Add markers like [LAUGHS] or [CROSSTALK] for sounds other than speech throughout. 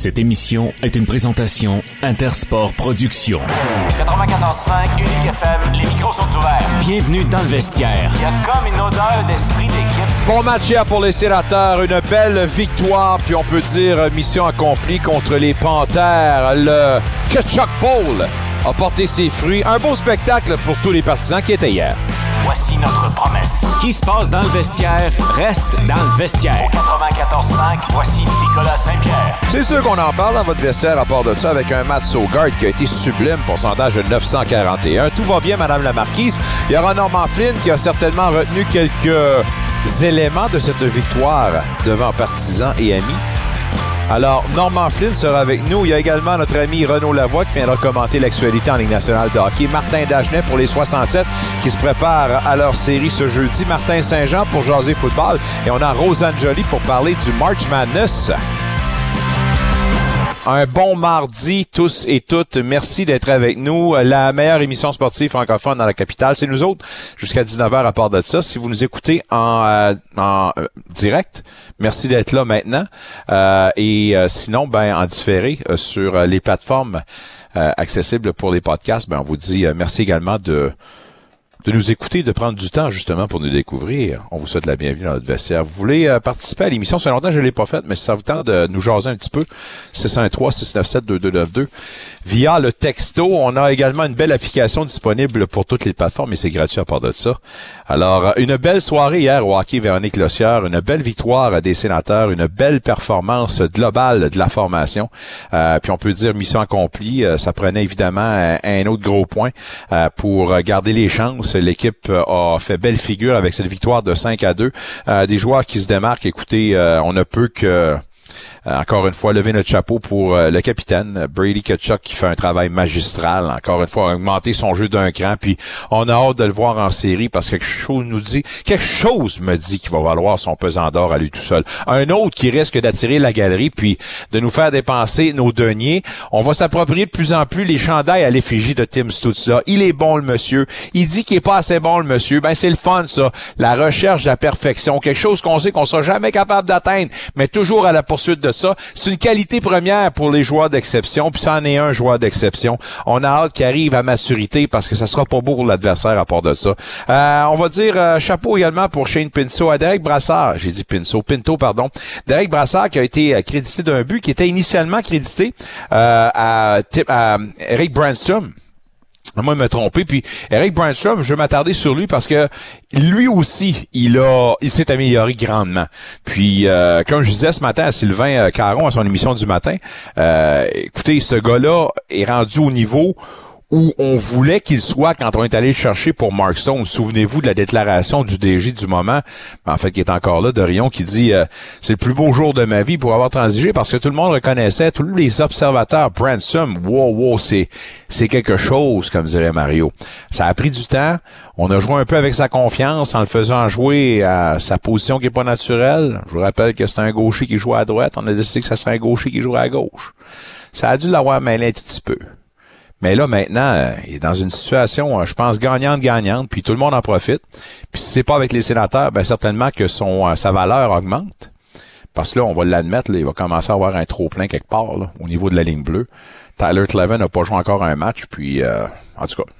Cette émission est une présentation Intersport Productions. 94.5 Unique FM, les micros sont ouverts. Bienvenue dans le vestiaire. Il y a comme une odeur d'esprit d'équipe. Bon match hier pour les sénateurs, une belle victoire, puis on peut dire mission accomplie contre les Panthères. Le Ketchup Bowl a porté ses fruits. Un beau spectacle pour tous les partisans qui étaient hier. Voici notre promesse. Ce qui se passe dans le vestiaire reste dans le vestiaire. 94.5, voici Nicolas Saint-Pierre. C'est sûr qu'on en parle dans votre vestiaire à part de ça avec un Matt Sogard qui a été sublime, pourcentage de 941. Tout va bien, Madame la Marquise. Il y aura Norman Flynn qui a certainement retenu quelques éléments de cette victoire devant partisans et amis. Alors, Norman Flynn sera avec nous. Il y a également notre ami Renaud Lavoie qui viendra commenter l'actualité en Ligue nationale de hockey. Martin Dagenet pour les 67 qui se prépare à leur série ce jeudi. Martin Saint-Jean pour jaser football. Et on a Rosanne Jolie pour parler du March Madness. Un bon mardi, tous et toutes. Merci d'être avec nous. La meilleure émission sportive francophone dans la capitale, c'est nous autres. Jusqu'à 19h à part de ça. Si vous nous écoutez en, euh, en euh, direct, merci d'être là maintenant. Euh, et sinon, ben en différé sur les plateformes accessibles pour les podcasts, ben on vous dit merci également de de nous écouter, de prendre du temps justement pour nous découvrir. On vous souhaite la bienvenue dans notre vestiaire. Vous voulez euh, participer à l'émission, c'est longtemps que je ne l'ai pas faite, mais si ça vous tente de nous jaser un petit peu, 613-697-2292 via le texto. On a également une belle application disponible pour toutes les plateformes et c'est gratuit à part de ça. Alors, euh, une belle soirée hier au hockey Véronique Lossière, une belle victoire des sénateurs, une belle performance globale de la formation. Euh, puis on peut dire mission accomplie. ça prenait évidemment un, autre gros point pour garder les chances L'équipe euh, a fait belle figure avec cette victoire de 5 à 2. Euh, des joueurs qui se démarquent. Écoutez, euh, on ne peut que euh, encore une fois, lever notre chapeau pour euh, le capitaine Brady Kachuk qui fait un travail magistral. Encore une fois, augmenter son jeu d'un cran. Puis on a hâte de le voir en série parce que quelque chose nous dit, quelque chose me dit qu'il va valoir son pesant d'or à lui tout seul. Un autre qui risque d'attirer la galerie puis de nous faire dépenser nos deniers. On va s'approprier de plus en plus les chandails à l'effigie de Tim Stutzla. Il est bon le monsieur. Il dit qu'il est pas assez bon le monsieur. Ben c'est le fun ça. La recherche de la perfection, quelque chose qu'on sait qu'on sera jamais capable d'atteindre, mais toujours à la poursuite de ça. C'est une qualité première pour les joueurs d'exception, puis ça en est un joueur d'exception. On a hâte qu'il arrive à maturité parce que ça sera pas beau pour l'adversaire à part de ça. Euh, on va dire euh, chapeau également pour Shane Pinso à Derek Brassard. J'ai dit Pinso, Pinto, pardon. Derek Brassard qui a été euh, crédité d'un but qui était initialement crédité à, à Eric Brandstrom moi me tromper. Puis Eric Brandstrom, je vais m'attarder sur lui parce que lui aussi, il a, il s'est amélioré grandement. Puis euh, comme je disais ce matin à Sylvain euh, Caron à son émission du matin, euh, écoutez, ce gars-là est rendu au niveau où on voulait qu'il soit quand on est allé chercher pour Mark Stone. Souvenez-vous de la déclaration du DG du moment, en fait, qui est encore là, Dorion, qui dit euh, c'est le plus beau jour de ma vie pour avoir transigé parce que tout le monde reconnaissait, tous les observateurs, Bransom, wow, wow, c'est, quelque chose, comme dirait Mario. Ça a pris du temps. On a joué un peu avec sa confiance en le faisant jouer à sa position qui est pas naturelle. Je vous rappelle que c'est un gaucher qui joue à droite. On a décidé que ça serait un gaucher qui jouait à gauche. Ça a dû l'avoir mêlé un tout petit peu. Mais là, maintenant, euh, il est dans une situation, euh, je pense, gagnante-gagnante, puis tout le monde en profite. Puis si c'est pas avec les sénateurs, ben certainement que son euh, sa valeur augmente. Parce que là, on va l'admettre, il va commencer à avoir un trop-plein quelque part là, au niveau de la ligne bleue. Tyler Clevin n'a pas joué encore un match, puis en tout cas,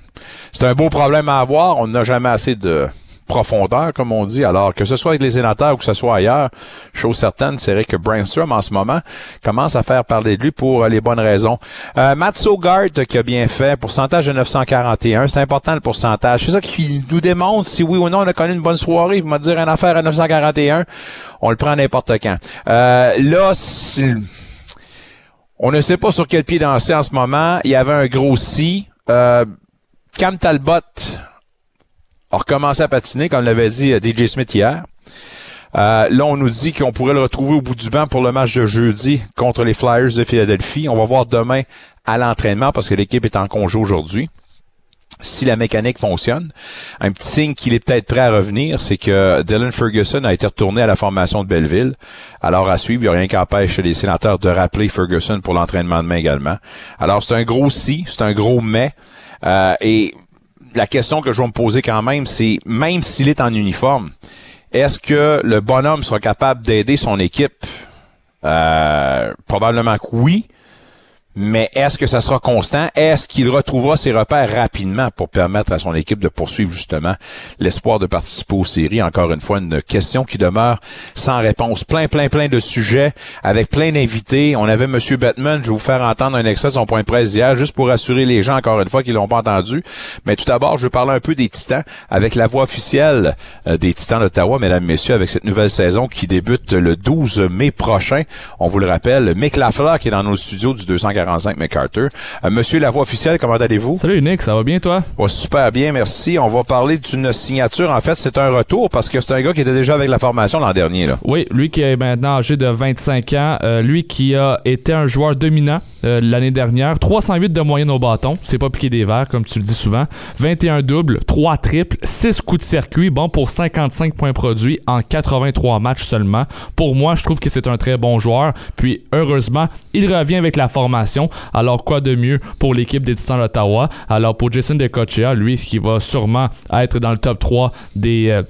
c'est un beau problème à avoir. On n'a jamais assez de profondeur, comme on dit. Alors, que ce soit avec les sénateurs ou que ce soit ailleurs, chose certaine, c'est vrai que Brainstorm, en ce moment, commence à faire parler de lui pour euh, les bonnes raisons. Euh, Matt Sogard, qui a bien fait, pourcentage de 941, c'est important le pourcentage. C'est ça qui nous démontre si oui ou non on a connu une bonne soirée. Il m'a dire une affaire à 941, on le prend n'importe quand. Euh, là, on ne sait pas sur quel pied danser en ce moment. Il y avait un gros si. Euh, Cam Talbot a recommencé à patiner, comme l'avait dit euh, DJ Smith hier. Euh, là, on nous dit qu'on pourrait le retrouver au bout du banc pour le match de jeudi contre les Flyers de Philadelphie. On va voir demain à l'entraînement parce que l'équipe est en congé aujourd'hui. Si la mécanique fonctionne, un petit signe qu'il est peut-être prêt à revenir, c'est que Dylan Ferguson a été retourné à la formation de Belleville. Alors à suivre, il n'y a rien qui empêche les sénateurs de rappeler Ferguson pour l'entraînement demain également. Alors c'est un gros si, c'est un gros mais. Euh, et la question que je vais me poser quand même, c'est même s'il est en uniforme, est-ce que le bonhomme sera capable d'aider son équipe? Euh, probablement que oui. Mais est-ce que ça sera constant? Est-ce qu'il retrouvera ses repères rapidement pour permettre à son équipe de poursuivre justement l'espoir de participer aux séries? Encore une fois, une question qui demeure sans réponse. Plein, plein, plein de sujets avec plein d'invités. On avait M. Batman, je vais vous faire entendre un extrait de son point de presse hier, juste pour rassurer les gens, encore une fois, qui l'ont pas entendu. Mais tout d'abord, je vais parler un peu des Titans avec la voix officielle euh, des Titans d'Ottawa, mesdames, messieurs, avec cette nouvelle saison qui débute le 12 mai prochain. On vous le rappelle, Mick Lafleur qui est dans nos studios du 240 45 MacArthur. Euh, monsieur la voix officielle, comment allez-vous? Salut Nick, ça va bien toi? super bien, merci. On va parler d'une signature. En fait, c'est un retour parce que c'est un gars qui était déjà avec la formation l'an dernier. Là. Oui, lui qui est maintenant âgé de 25 ans, euh, lui qui a été un joueur dominant euh, l'année dernière, 308 de moyenne au bâton, c'est pas piqué des verres comme tu le dis souvent, 21 doubles, 3 triples, 6 coups de circuit, bon pour 55 points produits en 83 matchs seulement. Pour moi, je trouve que c'est un très bon joueur. Puis heureusement, il revient avec la formation alors, quoi de mieux pour l'équipe des Titans d'Ottawa? Alors, pour Jason DeCochea, lui, qui va sûrement être dans le top 3 des... Euh,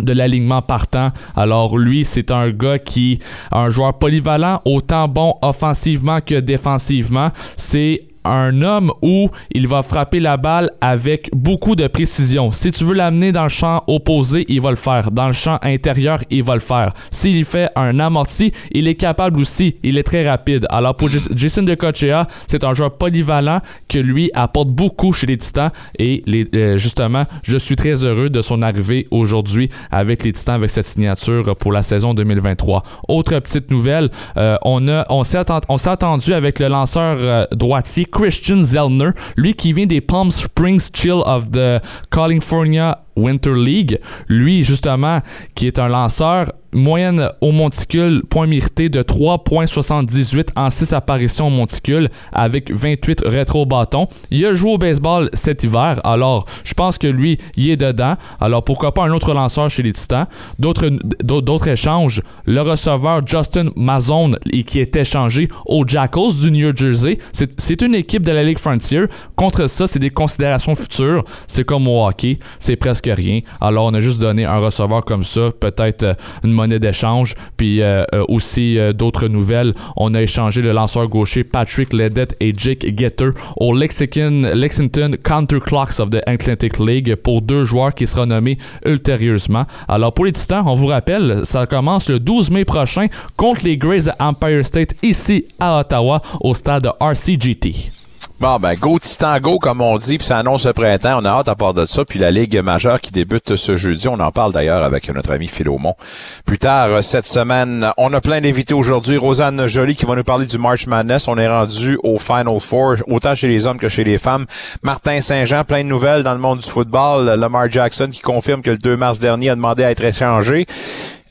de l'alignement partant. Alors lui, c'est un gars qui un joueur polyvalent, autant bon offensivement que défensivement. C'est un homme où il va frapper la balle avec beaucoup de précision. Si tu veux l'amener dans le champ opposé, il va le faire. Dans le champ intérieur, il va le faire. S'il fait un amorti, il est capable aussi. Il est très rapide. Alors pour Jason DeCochea, c'est un joueur polyvalent que lui apporte beaucoup chez les Titans et les, euh, justement, je suis très heureux de son arrivée aujourd'hui avec les Titans avec cette signature pour la saison 2023. Autre petite nouvelle, euh, on a on s'est attendu avec le lanceur euh, droitier Christian Zellner, lui qui vient des Palm Springs Chill of the California Winter League. Lui, justement, qui est un lanceur, moyenne au monticule, point mérité de 3.78 en 6 apparitions au monticule avec 28 rétro-bâtons. Il a joué au baseball cet hiver, alors je pense que lui, il est dedans. Alors pourquoi pas un autre lanceur chez les Titans? D'autres, échanges, le receveur Justin Mazone, qui est échangé aux Jackals du New Jersey. C'est, une équipe de la Ligue Frontier. Contre ça, c'est des considérations futures. C'est comme au hockey, c'est presque rien. Alors, on a juste donné un receveur comme ça, peut-être euh, une monnaie d'échange. Puis euh, euh, aussi d'autres nouvelles. On a échangé le lanceur gaucher Patrick Ledet et Jake Getter au Lexington, Lexington Counterclocks of the Atlantic League pour deux joueurs qui seront nommés ultérieurement. Alors, pour les Titans, on vous rappelle, ça commence le 12 mai prochain contre les Grays Empire State ici à Ottawa au stade RCGT. Bon, ben, go Titan go, comme on dit, puis ça annonce le printemps. On a hâte à part de ça. Puis la Ligue majeure qui débute ce jeudi. On en parle d'ailleurs avec notre ami Philomon. Plus tard, euh, cette semaine, on a plein d'invités aujourd'hui. Rosanne Jolie qui va nous parler du March Madness. On est rendu au Final Four, autant chez les hommes que chez les femmes. Martin Saint-Jean, plein de nouvelles dans le monde du football. Lamar Jackson qui confirme que le 2 mars dernier a demandé à être échangé.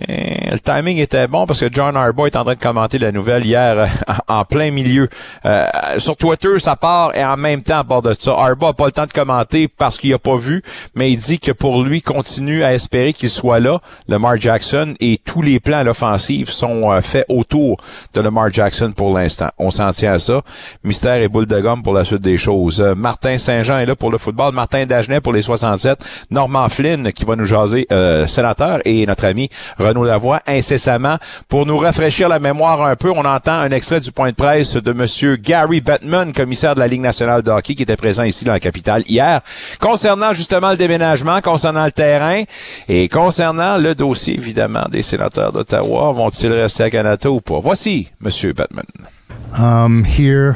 Eh, le timing était bon parce que John Harbaugh est en train de commenter la nouvelle hier euh, [LAUGHS] en plein milieu. Euh, sur Twitter, ça part et en même temps à bord de ça. Harbaugh n'a pas le temps de commenter parce qu'il a pas vu, mais il dit que pour lui, continue à espérer qu'il soit là, Lamar Jackson, et tous les plans à l'offensive sont euh, faits autour de Lamar Jackson pour l'instant. On s'en tient à ça. Mystère et boule de gomme pour la suite des choses. Martin Saint-Jean est là pour le football. Martin Dagenet pour les 67. Norman Flynn qui va nous jaser, sénateur, et notre ami Renaud Lavoie incessamment. Pour nous rafraîchir la mémoire un peu, on entend un extrait du point de presse de Monsieur Gary Bettman, commissaire de la Ligue nationale de hockey, qui était présent ici dans la capitale hier, concernant justement le déménagement, concernant le terrain et concernant le dossier, évidemment, des sénateurs d'Ottawa. Vont-ils rester à Canada ou pas? Voici Monsieur Bettman. Um, here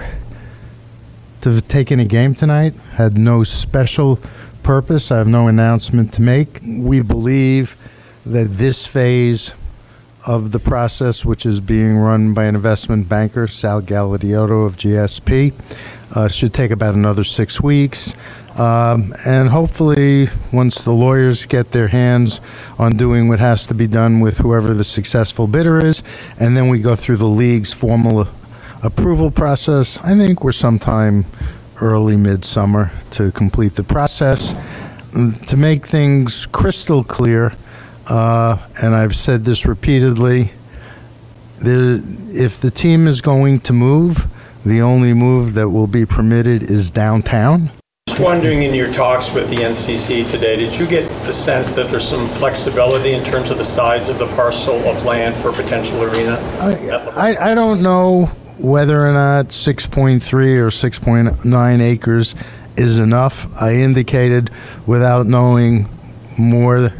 to have taken a game tonight. Had no special purpose. I have no announcement to make. We believe that this phase of the process, which is being run by an investment banker, Sal Galadioto of GSP, uh, should take about another six weeks. Um, and hopefully, once the lawyers get their hands on doing what has to be done with whoever the successful bidder is, and then we go through the league's formal approval process, I think we're sometime early midsummer to complete the process. To make things crystal clear, uh, and I've said this repeatedly. The, if the team is going to move, the only move that will be permitted is downtown. just wondering, in your talks with the NCC today, did you get the sense that there's some flexibility in terms of the size of the parcel of land for a potential arena? I, I, I don't know whether or not 6.3 or 6.9 acres is enough. I indicated without knowing more,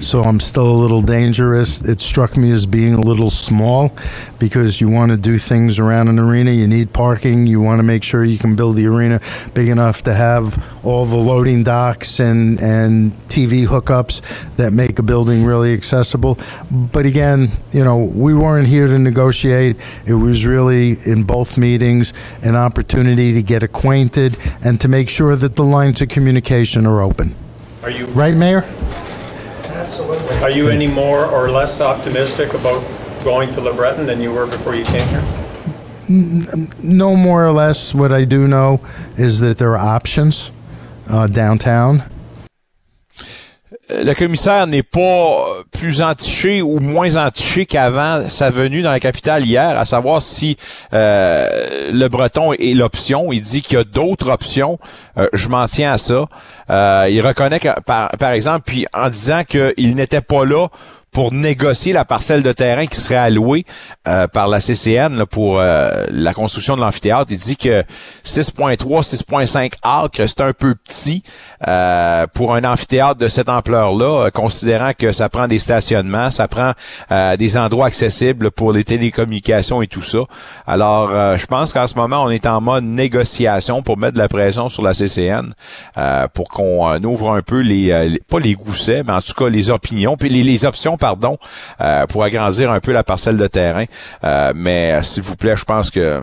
so I'm still a little dangerous. It struck me as being a little small because you want to do things around an arena. You need parking. You want to make sure you can build the arena big enough to have all the loading docks and, and TV hookups that make a building really accessible. But again, you know, we weren't here to negotiate. It was really in both meetings an opportunity to get acquainted and to make sure that the lines of communication are open. Are you Right, Mayor? Are you any more or less optimistic about going to LeBreton than you were before you came here? No more or less. What I do know is that there are options uh, downtown. Le commissaire n'est pas plus entiché ou moins entiché qu'avant sa venue dans la capitale hier, à savoir si euh, le Breton est l'option. Il dit qu'il y a d'autres options. Euh, je m'en tiens à ça. Euh, il reconnaît que, par, par exemple, puis en disant qu'il n'était pas là pour négocier la parcelle de terrain qui serait allouée euh, par la CCN là, pour euh, la construction de l'amphithéâtre. Il dit que 6.3, 6.5 acres, c'est un peu petit euh, pour un amphithéâtre de cette ampleur-là, euh, considérant que ça prend des stationnements, ça prend euh, des endroits accessibles pour les télécommunications et tout ça. Alors, euh, je pense qu'en ce moment, on est en mode négociation pour mettre de la pression sur la CCN pour qu'on ouvre un peu les, les- pas les goussets, mais en tout cas les opinions, puis les, les options, pardon, euh, pour agrandir un peu la parcelle de terrain. Euh, mais euh, s'il vous plaît, je pense que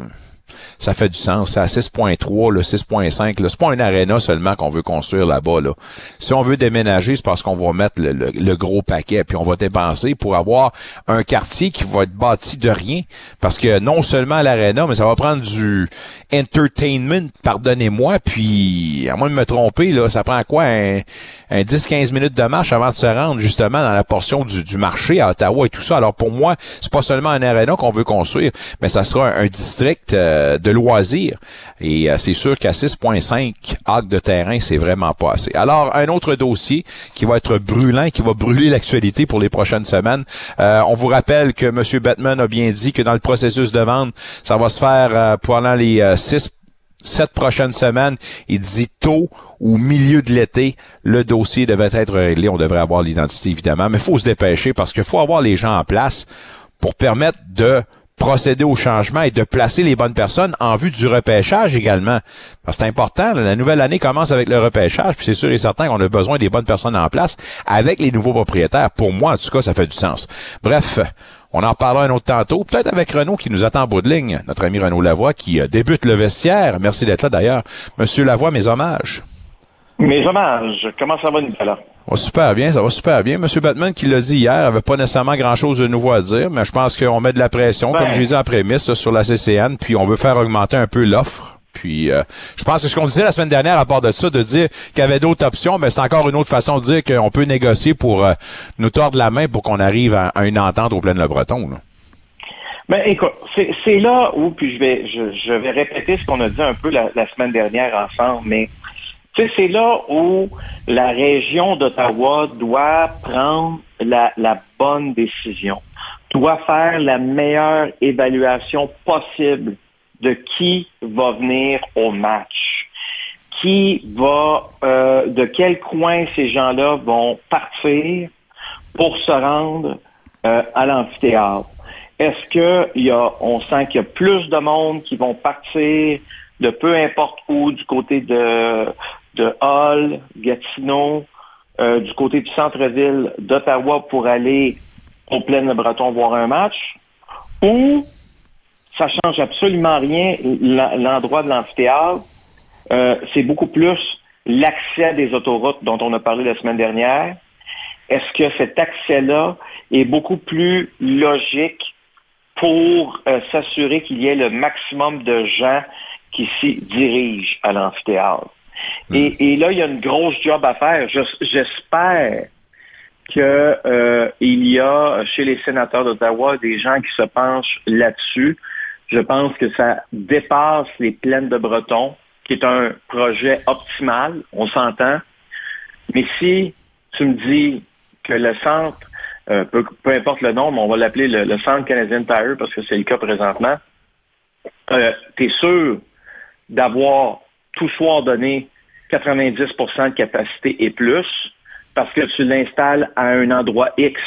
ça fait du sens. C'est à 6.3, le 6.5. là. C'est pas un aréna seulement qu'on veut construire là-bas. Là. Si on veut déménager, c'est parce qu'on va mettre le, gros paquet, puis on va dépenser pour avoir un quartier qui va être bâti de rien. Parce que non seulement l'aréna, mais ça va prendre du entertainment, pardonnez-moi, puis à moins de me tromper, là, ça prend quoi? Un, un 10-15 minutes de marche avant de se rendre justement dans la portion du, marché à Ottawa et tout ça. Alors pour moi, c'est pas seulement un aréna qu'on veut construire, mais ça sera un, un district euh, de loisirs. Et euh, c'est sûr qu'à 6.5 acres de terrain, c'est vraiment pas assez. Alors, un autre dossier qui va être brûlant, qui va brûler l'actualité pour les prochaines semaines. Euh, on vous rappelle que M. Batman a bien dit que dans le processus de vente, ça va se faire euh, pendant les euh, six sept prochaines semaines, il dit tôt ou milieu de l'été, le dossier devait être réglé. On devrait avoir l'identité, évidemment, mais il faut se dépêcher parce qu'il faut avoir les gens en place pour permettre de procéder au changement et de placer les bonnes personnes en vue du repêchage également. C'est important, la nouvelle année commence avec le repêchage, puis c'est sûr et certain qu'on a besoin des bonnes personnes en place avec les nouveaux propriétaires. Pour moi, en tout cas, ça fait du sens. Bref, on en reparlera un autre tantôt, peut-être avec Renaud qui nous attend en bout de ligne, notre ami Renaud Lavoie qui euh, débute le vestiaire. Merci d'être là d'ailleurs. Monsieur Lavoie, mes hommages. Mes hommages, comment ça va, Nicolas? Super bien, ça va super bien. Monsieur Batman qui l'a dit hier, avait pas nécessairement grand-chose de nouveau à dire, mais je pense qu'on met de la pression, Ben. comme j'ai dit en prémisse, sur la CCN, puis on veut faire augmenter un peu l'offre. Puis euh, je pense que ce qu'on disait la semaine dernière à part de ça, de dire qu'il y avait d'autres options, mais c'est encore une autre façon de dire qu'on peut négocier pour euh, nous tordre la main pour qu'on arrive à, à une entente au plein Le Breton. Là. Ben, écoute, c'est là où, puis je vais, je, je vais répéter ce qu'on a dit un peu la, la semaine dernière ensemble, mais c'est là où la région d'Ottawa doit prendre la, bonne décision, doit faire la meilleure évaluation possible de qui va venir au match, qui va, euh, de quel coin ces gens-là vont partir pour se rendre euh, à l'amphithéâtre. Est-ce que y a, on sent qu'il y a plus de monde qui vont partir de peu importe où, du côté de, de Hall, Gatineau, euh, du côté du centre-ville d'Ottawa pour aller au plein breton voir un match, ou ça change absolument rien l'en- l'endroit de l'amphithéâtre. Euh, c'est beaucoup plus l'accès des autoroutes dont on a parlé la semaine dernière. Est-ce que cet accès-là est beaucoup plus logique pour euh, s'assurer qu'il y ait le maximum de gens qui s'y dirigent à l'amphithéâtre? Et, et là, il y a une grosse job à faire. Je- J'espère qu'il y a chez les sénateurs d'Ottawa des gens qui se penchent là-dessus. Je pense que ça dépasse les plaines de Breton. qui est un projet optimal, on s'entend. Mais si tu me dis que le centre, euh, peu, importe le nom, mais on va l'appeler le, centre Canadian Tire parce que c'est le cas présentement, euh, tu es sûr d'avoir tout soir donné 90% de capacité et plus parce que tu l'installes à un endroit X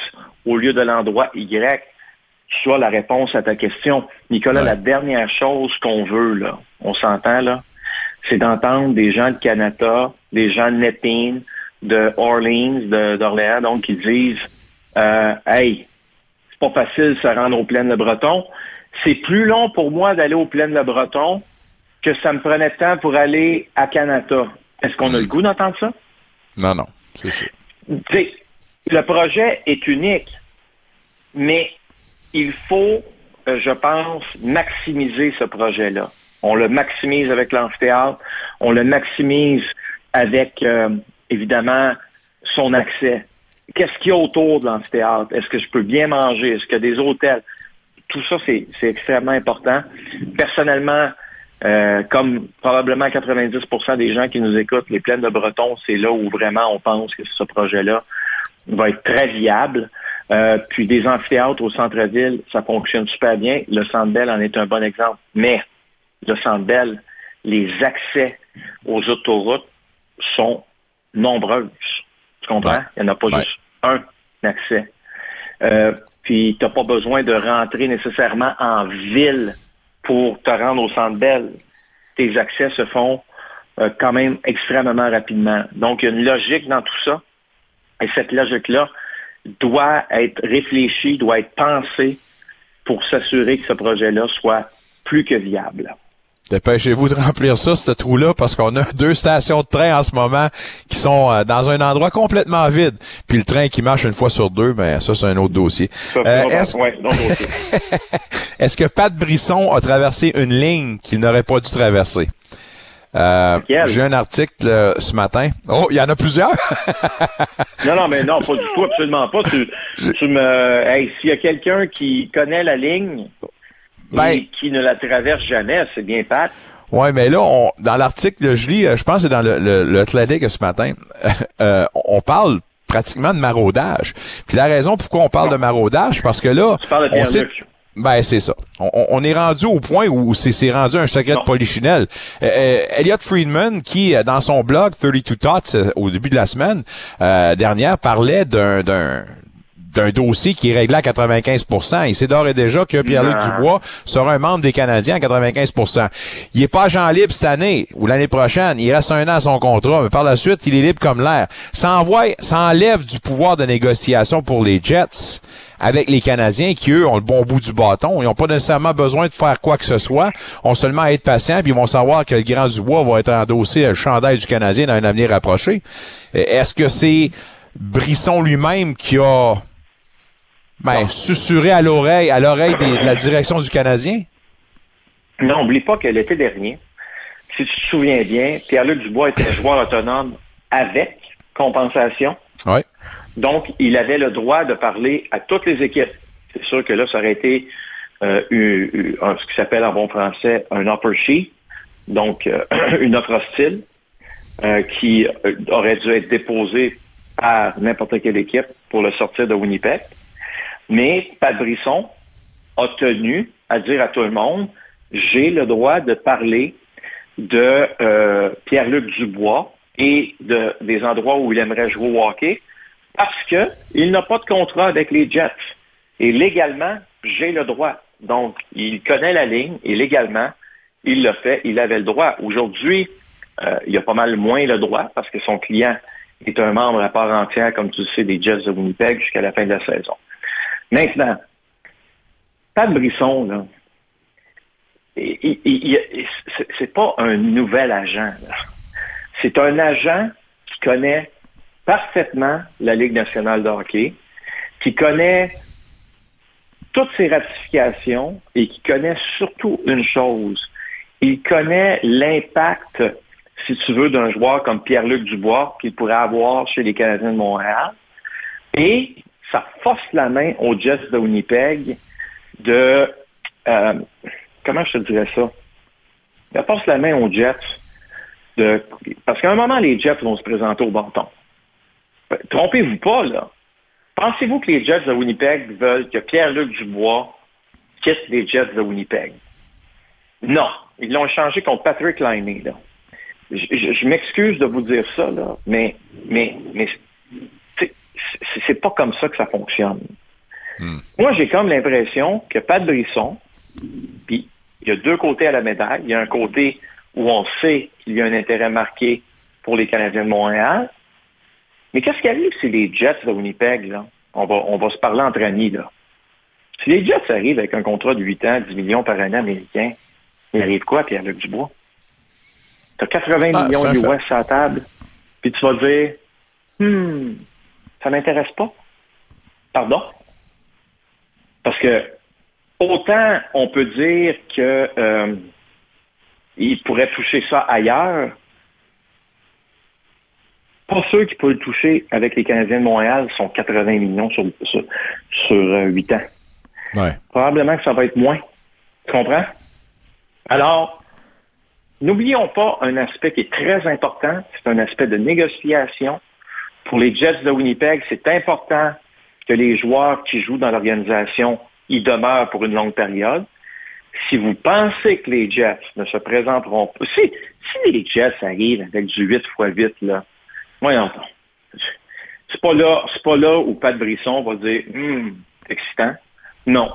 au lieu de l'endroit Y, soit la réponse à ta question. Nicolas, la dernière chose qu'on veut, là, on s'entend là, c'est d'entendre des gens de Canada, des gens de Nepean, de Orleans, d'Orléans, donc qui disent euh, Hey, c'est pas facile de se rendre aux plaines de Breton. C'est plus long pour moi d'aller aux plaines de Breton que ça me prenait de temps pour aller à Canada. Est-ce qu'on a le goût d'entendre ça? Non, non, c'est sûr. Le projet est unique, mais il faut, euh, je pense, maximiser ce projet-là. On le maximise avec l'amphithéâtre, on le maximise avec, euh, évidemment, son accès. Qu'est-ce qu'il y a autour de l'amphithéâtre? Est-ce que je peux bien manger? Est-ce qu'il y a des hôtels? Tout ça, c'est extrêmement important. Personnellement, euh, comme probablement 90% des gens qui nous écoutent, les plaines de Breton, c'est là où vraiment on pense que ce projet-là va être très viable. Euh, puis des amphithéâtres au centre-ville, ça fonctionne super bien. Le Centre Bell en est un bon exemple. Mais le Centre Bell, les accès aux autoroutes sont nombreuses. Tu comprends? Il n'y en a pas juste un accès. Euh, puis tu n'as pas besoin de rentrer nécessairement en ville pour te rendre au Centre Bell. Tes accès se font euh, quand même extrêmement rapidement. Donc, il y a une logique dans tout ça. Et cette logique-là, doit être réfléchi, doit être pensé pour s'assurer que ce projet-là soit plus que viable. Dépêchez-vous de remplir ça, ce trou-là, parce qu'on a deux stations de train en ce moment qui sont euh, dans un endroit complètement vide. Puis le train qui marche une fois sur deux, ben ça, c'est un autre dossier. Euh, [LAUGHS] est-ce que Pat Brisson a traversé une ligne qu'il n'aurait pas dû traverser? Euh, j'ai un article euh, ce matin. Oh, il y en a plusieurs. [LAUGHS] non, non, mais non, pas du tout, absolument pas. Tu, me, hey, s'il y a quelqu'un qui connaît la ligne ben, et qui ne la traverse jamais, c'est bien Pat. Ouais, mais là, on, dans l'article, je lis, euh, je pense que c'est dans le, le, le ce matin, [LAUGHS] on parle pratiquement de maraudage. Puis la raison pourquoi on parle de maraudage, parce que là, on sait, ben, c'est ça. On, est rendu au point où c'est rendu un secret de polichinelle. Euh, euh, Elliot Friedman, qui, euh, dans son blog 32 Thoughts, au début de la semaine dernière, parlait d'un d'un dossier qui est réglé à 95% Il sait d'ores et déjà que Pierre-Luc Dubois sera un membre des Canadiens à 95% Il est pas agent libre cette année ou l'année prochaine. Il reste un an à son contrat, mais par la suite, il est libre comme l'air. Ça envoie, ça enlève du pouvoir de négociation pour les Jets avec les Canadiens qui, eux, ont le bon bout du bâton. Ils n'ont pas nécessairement besoin de faire quoi que ce soit. On seulement à être patients, puis ils vont savoir que le Grand Dubois va être endossé à le chandail du Canadien dans un avenir rapproché. Est-ce que c'est Brisson lui-même qui a ben, susurré à l'oreille, à l'oreille de la direction du Canadien? Non, n'oublie pas que l'été dernier, si tu te souviens bien, Pierre-Luc Dubois était joueur autonome avec compensation. Oui. Donc, il avait le droit de parler à toutes les équipes. C'est sûr que là, ça aurait été euh, ce qui s'appelle en bon français un upper sheet, donc euh, [CLEARS THROAT] une offre hostile euh, qui aurait dû être déposée par n'importe quelle équipe pour le sortir de Winnipeg. Mais Brisson a tenu à dire à tout le monde, j'ai le droit de parler de Pierre-Luc Dubois et de, des endroits où il aimerait jouer au hockey parce qu'il n'a pas de contrat avec les Jets. Et légalement, j'ai le droit. Donc, il connaît la ligne et légalement, il l'a fait, il avait le droit. Aujourd'hui, euh, il a pas mal moins le droit parce que son client est un membre à part entière, comme tu le sais, des Jets de Winnipeg jusqu'à la fin de la saison. Maintenant, Pat Brisson, là, c'est pas un nouvel agent. C'est un agent qui connaît parfaitement la Ligue nationale de hockey, qui connaît toutes ses ratifications et qui connaît surtout une chose. Il connaît l'impact, si tu veux, d'un joueur comme Pierre-Luc Dubois qu'il pourrait avoir chez les Canadiens de Montréal. Et ça force la main aux Jets de Winnipeg de... Euh, comment je te dirais ça? Ça force la main aux Jets de... Parce qu'à un moment, les Jets vont se présenter au bâton. Trompez-vous pas, là. Pensez-vous que les Jets de Winnipeg veulent que Pierre-Luc Dubois quitte les Jets de Winnipeg? Non. Ils l'ont échangé contre Patrick Liney, là. Je m'excuse de vous dire ça, là, mais, mais, mais c'est- pas comme ça que ça fonctionne. Moi, j'ai comme l'impression que Pat Brisson, puis il y a deux côtés à la médaille. Il y a un côté où on sait qu'il y a un intérêt marqué pour les Canadiens de Montréal. Mais qu'est-ce qui arrive si les Jets de Winnipeg, là, on va, on va se parler entre amis, là. Si les Jets arrivent avec un contrat de 8 ans, 10 millions par année américain, il arrive quoi, Pierre-Luc Dubois? Tu as 80 Ah, millions c'est un fait. US à la table, puis tu vas dire, hmm, ça m'intéresse pas. Pardon? Parce que autant on peut dire que euh, il pourrait toucher ça ailleurs, pas ceux qui peuvent le toucher avec les Canadiens de Montréal sont 80 millions sur, sur, sur euh, 8 ans. Ouais. Probablement que ça va être moins. Tu comprends? Alors, n'oublions pas un aspect qui est très important, c'est un aspect de négociation. Pour les Jets de Winnipeg, c'est important que les joueurs qui jouent dans l'organisation y demeurent pour une longue période. Si vous pensez que les Jets ne se présenteront pas, si, les Jets arrivent avec du 8 x 8, là, voyons. C'est pas là, c'est pas là où Pat Brisson va dire, hum, excitant. Non.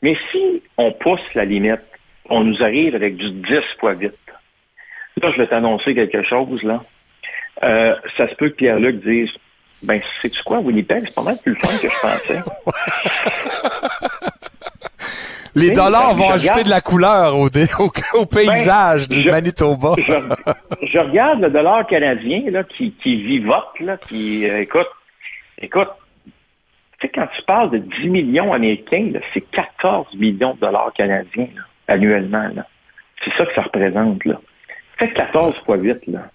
Mais si on pousse la limite, on nous arrive avec du 10 fois 8. Là, je vais t'annoncer quelque chose, là. Euh, ça se peut que Pierre-Luc dise, ben, sais-tu quoi, Winnipeg, c'est pas mal plus le fun que je pensais. [LAUGHS] Les dollars ben, vont ajouter regarde. de la couleur au, dé- au, au paysage du je- Manitoba. je, [LAUGHS] je regarde le dollar canadien là, qui, qui vivote, là, qui euh, écoute, écoute, tu sais, quand tu parles de 10 millions américains, c'est 14 millions de dollars canadiens là, annuellement. Là. C'est ça que ça représente. Là. Fais 14 fois 8, là.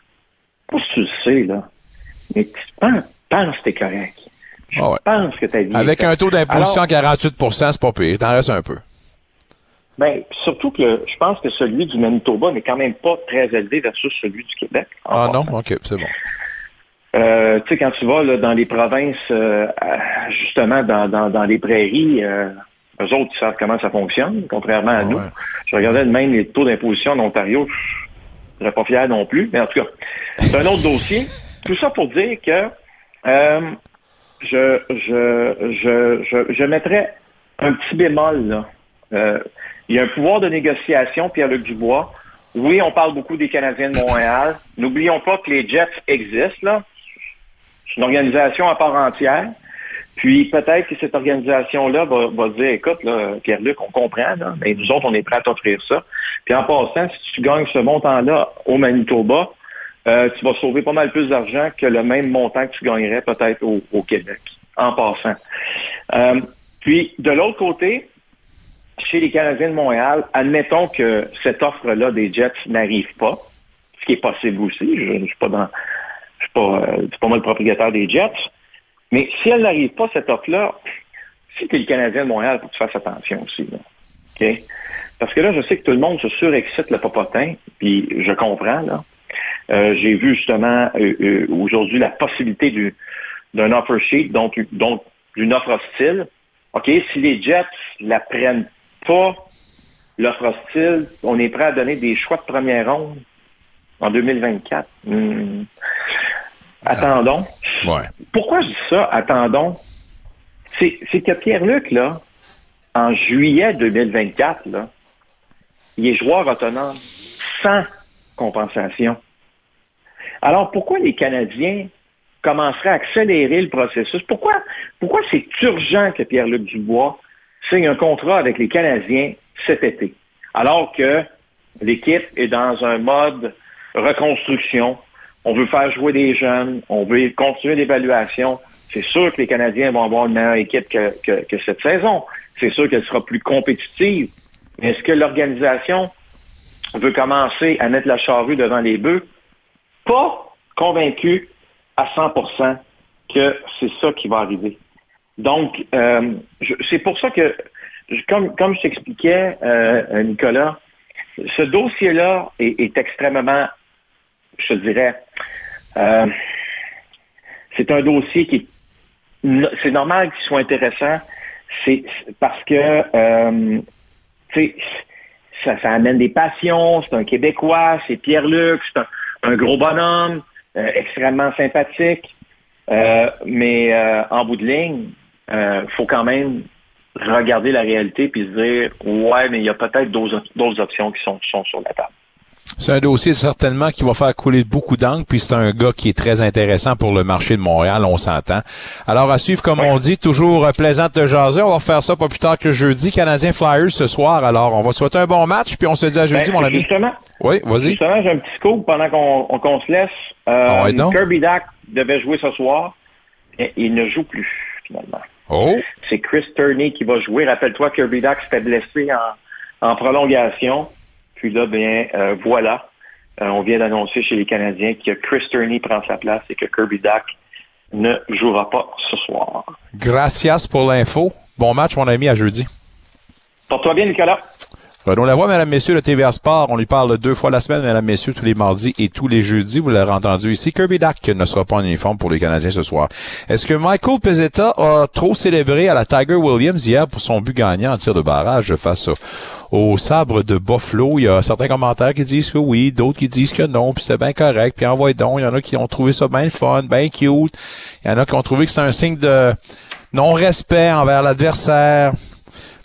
Pas si tu le sais, là. Mais tu penses, penses que t'es correct. Je Ah ouais. pense que ta vie est Avec un taux d'imposition à Alors- 48% c'est pas pire. T'en restes un peu. Ben, surtout que je pense que celui du Manitoba n'est quand même pas très élevé versus celui du Québec. Ah non? OK, c'est bon. Euh, tu sais, quand tu vas là, dans les provinces, euh, justement, dans, dans, dans les prairies, euh, eux autres, ils savent comment ça fonctionne, contrairement à nous. Ouais. Je regardais même les taux d'imposition en Ontario, je serais pas fier non plus, mais en tout cas, c'est un autre dossier. Tout ça pour dire que euh, je, je, je, je, mettrais un petit bémol là. Euh, il y a un pouvoir de négociation, Pierre-Luc Dubois. Oui, on parle beaucoup des Canadiens de Montréal. N'oublions pas que les Jets existent. C'est une organisation à part entière. Puis peut-être que cette organisation-là va, dire, écoute, Pierre-Luc, on comprend, mais nous autres, on est prêts à t'offrir ça. Puis en passant, si tu gagnes ce montant-là au Manitoba, euh, tu vas sauver pas mal plus d'argent que le même montant que tu gagnerais peut-être au, Québec, en passant. Euh, puis de l'autre côté, chez les Canadiens de Montréal, admettons que cette offre-là des Jets n'arrive pas, ce qui est possible aussi, je ne suis pas dans, je suis pas, euh, pas moi le propriétaire des Jets, mais si elle n'arrive pas, cette offre-là, si tu es le Canadien de Montréal, faut que tu fasses attention aussi. Parce que là, je sais que tout le monde se surexcite le popotin, puis je comprends, là. Euh, J'ai vu justement euh, euh, aujourd'hui la possibilité du- d'un offer sheet, donc, d'une offre hostile. OK, si les Jets la prennent pas, l'offre hostile, on est prêt à donner des choix de première ronde en 2024. Hmm. Attendons. Ouais. Pourquoi je dis ça, attendons? C'est c'est que Pierre-Luc, là, en juillet 2024, là, il est joueur autonome sans compensation. Alors, pourquoi les Canadiens commenceraient à accélérer le processus? Pourquoi, pourquoi c'est urgent que Pierre-Luc Dubois signe un contrat avec les Canadiens cet été? Alors que l'équipe est dans un mode reconstruction. On veut faire jouer des jeunes. On veut continuer l'évaluation. C'est sûr que les Canadiens vont avoir une meilleure équipe que, cette saison. C'est sûr qu'elle sera plus compétitive. Mais est-ce que l'organisation veut commencer à mettre la charrue devant les bœufs? Pas convaincu à 100% que c'est ça qui va arriver. Donc, euh, c'est pour ça que, comme, comme je t'expliquais, euh, Nicolas, ce dossier-là est, est extrêmement je te dirais, euh, c'est un dossier qui c'est normal qu'il soit intéressant, parce que euh, ça, amène des passions, c'est un Québécois, c'est Pierre-Luc, c'est un, gros bonhomme, euh, extrêmement sympathique. Mais en bout de ligne, il faut quand même regarder la réalité puis se dire ouais, mais il y a peut-être d'autres options qui sont sur la table. C'est un dossier certainement qui va faire couler beaucoup d'encre, puis c'est un gars qui est très intéressant pour le marché de Montréal, on s'entend. Alors à suivre, comme on dit, toujours plaisant de jaser. On va faire ça pas plus tard que jeudi. Canadien Flyers ce soir. Alors on va souhaiter un bon match, puis on se dit à jeudi, ben, mon ami. Justement. Oui, vas-y. Justement, j'ai un petit scoop pendant qu'on se laisse. Euh, ah Kirby Dack devait jouer ce soir, et il ne joue plus finalement. Oh. C'est Chris Turney qui va jouer. Rappelle-toi, Kirby Dack s'était blessé en, en prolongation. Puis là, bien, euh, voilà. Euh, on vient d'annoncer chez les Canadiens que Chris Turney prend sa place et que Kirby Duck ne jouera pas ce soir. Gracias pour l'info. Bon match, mon ami, à jeudi. Porte-toi bien, Nicolas. Renaud Lavoie, mesdames, messieurs, le TVA Sport. On lui parle deux fois la semaine, mesdames, messieurs, tous les mardis et tous les jeudis. Vous l'avez entendu ici. Kirby Duck ne sera pas en uniforme pour les Canadiens ce soir. Est-ce que Michael Pezzetta a trop célébré à la Tiger Williams hier pour son but gagnant en tir de barrage face au sabre de Buffalo? Il y a certains commentaires qui disent que oui, d'autres qui disent que non, puis c'est bien correct, puis envoie donc. Il y en a qui ont trouvé ça bien fun, bien cute. Il y en a qui ont trouvé que c'est un signe de non-respect envers l'adversaire.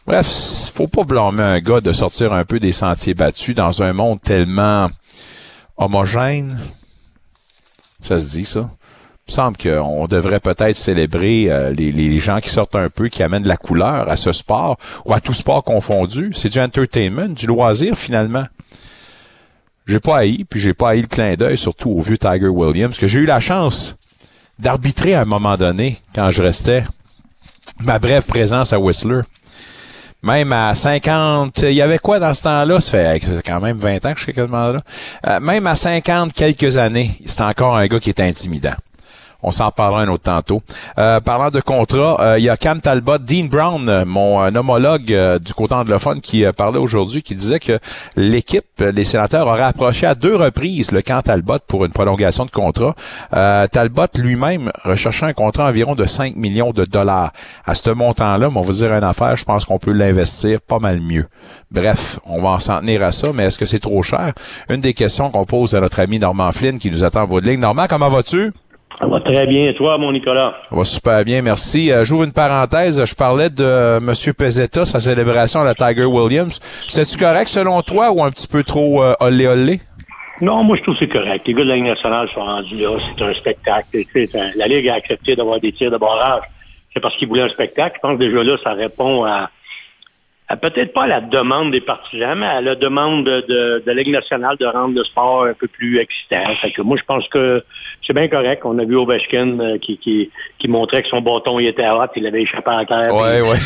Bref, faut pas blâmer un gars de sortir un peu des sentiers battus dans un monde tellement homogène. Ça se dit, ça? Il me semble qu'on devrait peut-être célébrer euh, les, gens qui sortent un peu, qui amènent de la couleur à ce sport, ou à tout sport confondu. C'est du entertainment, du loisir, finalement. J'ai pas haï, puis j'ai pas haï le clin d'œil, surtout au vieux Tiger Williams, que j'ai eu la chance d'arbitrer à un moment donné, quand je restais ma brève présence à Whistler même à 50, il y avait quoi dans ce temps-là? Ça quand même 20 ans que je suis quasiment là. Euh, même à 50 quelques années, c'est encore un gars qui est intimidant. On s'en parlera un autre tantôt. Euh, parlant de contrat, euh, il y a Cam Talbot, Dean Brown, euh, mon homologue du côté anglophone, qui parlait aujourd'hui, qui disait que l'équipe, les sénateurs, auraient approché à deux reprises le Cam Talbot pour une prolongation de contrat. Talbot lui-même recherchait un contrat environ de 5 millions de dollars. À ce montant-là, on va dire une affaire, je pense qu'on peut l'investir pas mal mieux. Bref, on va en s'en tenir à ça, mais est-ce que c'est trop cher? Une des questions qu'on pose à notre ami Normand Flynn qui nous attend en bout de ligne. Normand, comment vas-tu? Ça va très bien. Et toi, mon Nicolas? Ça va super bien, merci. Euh, j'ouvre une parenthèse. Je parlais de euh, M. Pezzetta, sa célébration à la Tiger Williams. C'est-tu correct selon toi ou un petit peu trop euh, olé olé? Non, moi je trouve que c'est correct. Les gars de la Ligue nationale sont rendus là. C'est un spectacle. la Ligue a accepté d'avoir des tirs de barrage. C'est parce qu'ils voulaient un spectacle. Je pense que déjà là, ça répond à, peut-être pas à la demande des partisans, mais à la demande de, de, la Ligue nationale de rendre le sport un peu plus excitant. Fait que moi, je pense que c'est bien correct. On a vu Ovechkin euh, qui, qui, qui, montrait que son bâton il était hot, il avait échappé à terre. Ouais, ouais,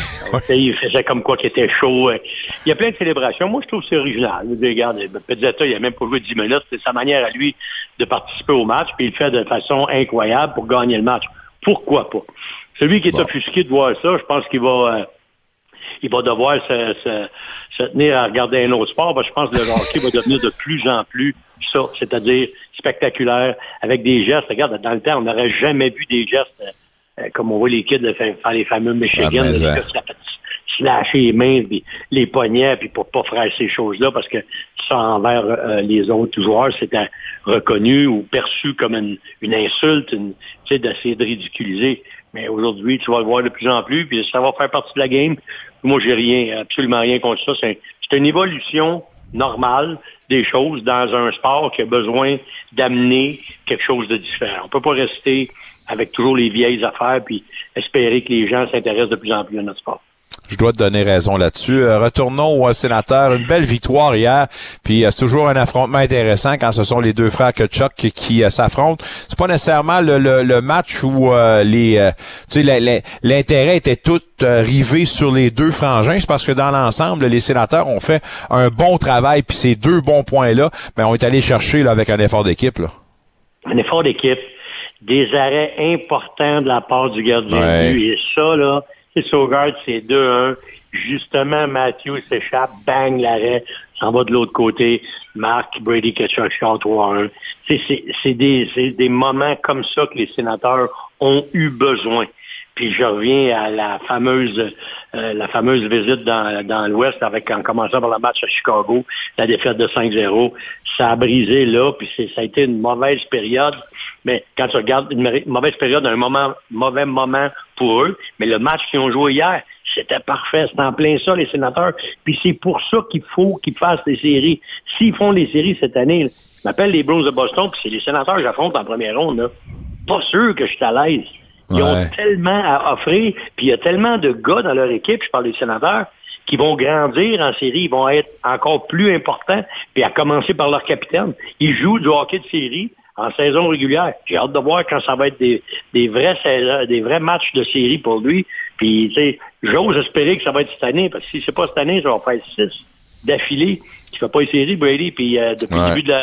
euh, Il faisait comme quoi qu'il était chaud. Il y a plein de célébrations. Moi, je trouve que c'est original. Regarde, Pezzetta, il a même pas joué 10 minutes. C'est sa manière à lui de participer au match, puis il le fait de façon incroyable pour gagner le match. Pourquoi pas? Celui qui est offusqué de voir ça, je pense qu'il va... Il va devoir se, tenir à regarder un autre sport. je pense que le hockey va devenir de plus en plus ça, c'est-à-dire spectaculaire, avec des gestes. Regarde, dans le temps, on n'aurait jamais vu des gestes euh, comme on voit les kids faire, les fameux Michigan, ah, les gars se lâcher les mains, les poignets, puis pour pas faire ces choses-là, parce que ça envers euh, les autres joueurs, c'était reconnu ou perçu comme une, une insulte, une, d'essayer de ridiculiser. Mais aujourd'hui, tu vas le voir de plus en plus, puis ça va faire partie de la game. Moi, j'ai rien, absolument rien contre ça. C'est une évolution normale des choses dans un sport qui a besoin d'amener quelque chose de différent. On peut pas rester avec toujours les vieilles affaires puis espérer que les gens s'intéressent de plus en plus à notre sport. Je dois te donner raison là-dessus. Euh, retournons au sénateur. Une belle victoire hier. Puis euh, c'est toujours un affrontement intéressant quand ce sont les deux frères Kutchuk qui, qui euh, s'affrontent. C'est pas nécessairement le, le, match où les, tu sais, l'intérêt était tout rivé sur les deux frangins. C'est parce que dans l'ensemble, les sénateurs ont fait un bon travail. Puis ces deux bons points-là, ben, on est allé chercher là, avec un effort d'équipe. Un effort d'équipe. Des arrêts importants de la part du gardien Et ça, là, c'est Sauvegarde, c'est 2-1. Justement, Matthew s'échappe, bang, l'arrêt. s'en va de l'autre côté. Mark, Brady, Ketchuk, 3-1. C'est des, moments comme ça que les sénateurs ont eu besoin. Puis je reviens à la fameuse euh, la fameuse visite dans, dans l'Ouest avec en commençant par le match à Chicago, la défaite de 5-0. Ça a brisé là, puis ça a été une mauvaise période. Mais quand tu regardes une mauvaise période, un moment, mauvais moment pour eux, mais le match qu'ils ont joué hier, c'était parfait. C'était en plein ça, les sénateurs. Puis c'est pour ça qu'il faut qu'ils fassent des séries. S'ils font les séries cette année, je m'appelle les Blues de Boston, puis c'est les sénateurs que j'affronte en première ronde. Là. Pas sûr que je suis à l'aise. Ils ont tellement à offrir, puis il y a tellement de gars dans leur équipe, je parle des sénateurs, qui vont grandir en série, ils vont être encore plus importants, puis à commencer par leur capitaine. Ils jouent du hockey de série en saison régulière. J'ai hâte de voir quand ça va être des, des vrais des vrais matchs de série pour lui. Puis, tu sais, j'ose espérer que ça va être cette année, parce que si c'est pas cette année, ça va faire six d'affilée. Tu fais pas une série, Brady, puis euh, depuis le début de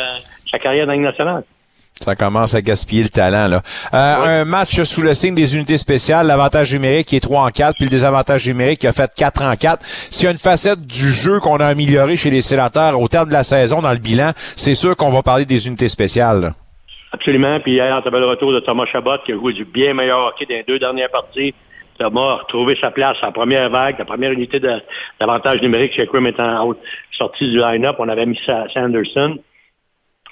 sa carrière dans la nationale. Ça commence à gaspiller le talent. Là. Euh, Un match sous le signe des unités spéciales, l'avantage numérique qui est 3 en 4, puis le désavantage numérique qui a fait 4 en 4. S'il y a une facette du jeu qu'on a amélioré chez les sénateurs au terme de la saison dans le bilan, c'est sûr qu'on va parler des unités spéciales. Absolument. Puis hier, on avait le retour de Thomas Chabot qui a joué du bien meilleur hockey dans les deux dernières parties. Thomas a retrouvé sa place en première vague, la première unité d'avantage numérique chez Crum étant sorti du line-up. On avait mis ça à Sanderson.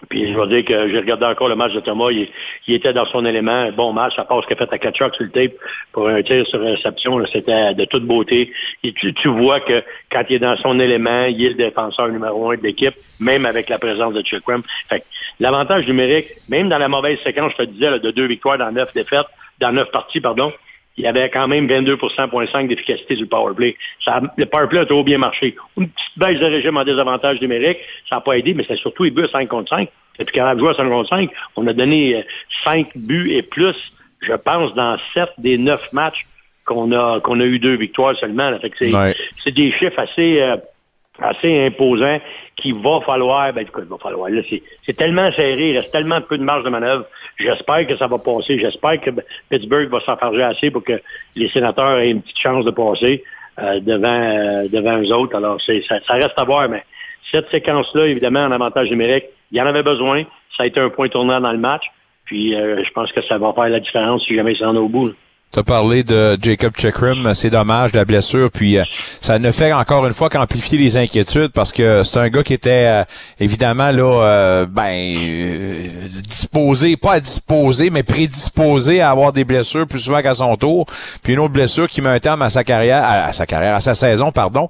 Puis je vais dire que j'ai regardé encore le match de Thomas, il, était dans son élément, un bon match, part ce qu'il a fait à Kachuk sur le tape pour un tir sur réception, c'était de toute beauté. Et tu, vois que quand il est dans son élément, il est le défenseur numéro un de l'équipe, même avec la présence de Chuck Fait l'avantage numérique, même dans la mauvaise séquence, je te disais, de deux victoires dans neuf défaites, dans neuf parties, pardon, il y avait quand même 22,5% d'efficacité du powerplay. Ça, le powerplay a trop bien marché. Une petite baisse de régime en désavantage numérique, ça n'a pas aidé, mais c'est surtout les buts à 5 contre 5. Depuis qu'on a joué à 5 contre 5, on a donné 5 euh, buts et plus, je pense, dans 7 des 9 matchs qu'on a, qu'on a eu deux victoires seulement. c'est, des chiffres assez... Euh, assez imposant qu'il va falloir, ben, il va falloir, là, c'est tellement serré, il reste tellement peu de marge de manœuvre. J'espère que ça va passer. J'espère que Pittsburgh va s'enfarger assez pour que les sénateurs aient une petite chance de passer euh, devant, euh, devant eux autres. Alors, ça, reste à voir, mais cette séquence-là, évidemment, en avantage numérique, il y en avait besoin. Ça a été un point tournant dans le match. Puis, euh, je pense que ça va faire la différence si jamais ils s'en au bout. Tu as parlé de Jacob Checkrim, c'est dommage la blessure, puis euh, ça ne fait encore une fois qu'amplifier les inquiétudes parce que c'est un gars qui était euh, évidemment là, euh, ben disposé, pas à disposer, mais prédisposé à avoir des blessures plus souvent qu'à son tour, puis une autre blessure qui met un terme à sa carrière, à, sa carrière, à sa saison, pardon.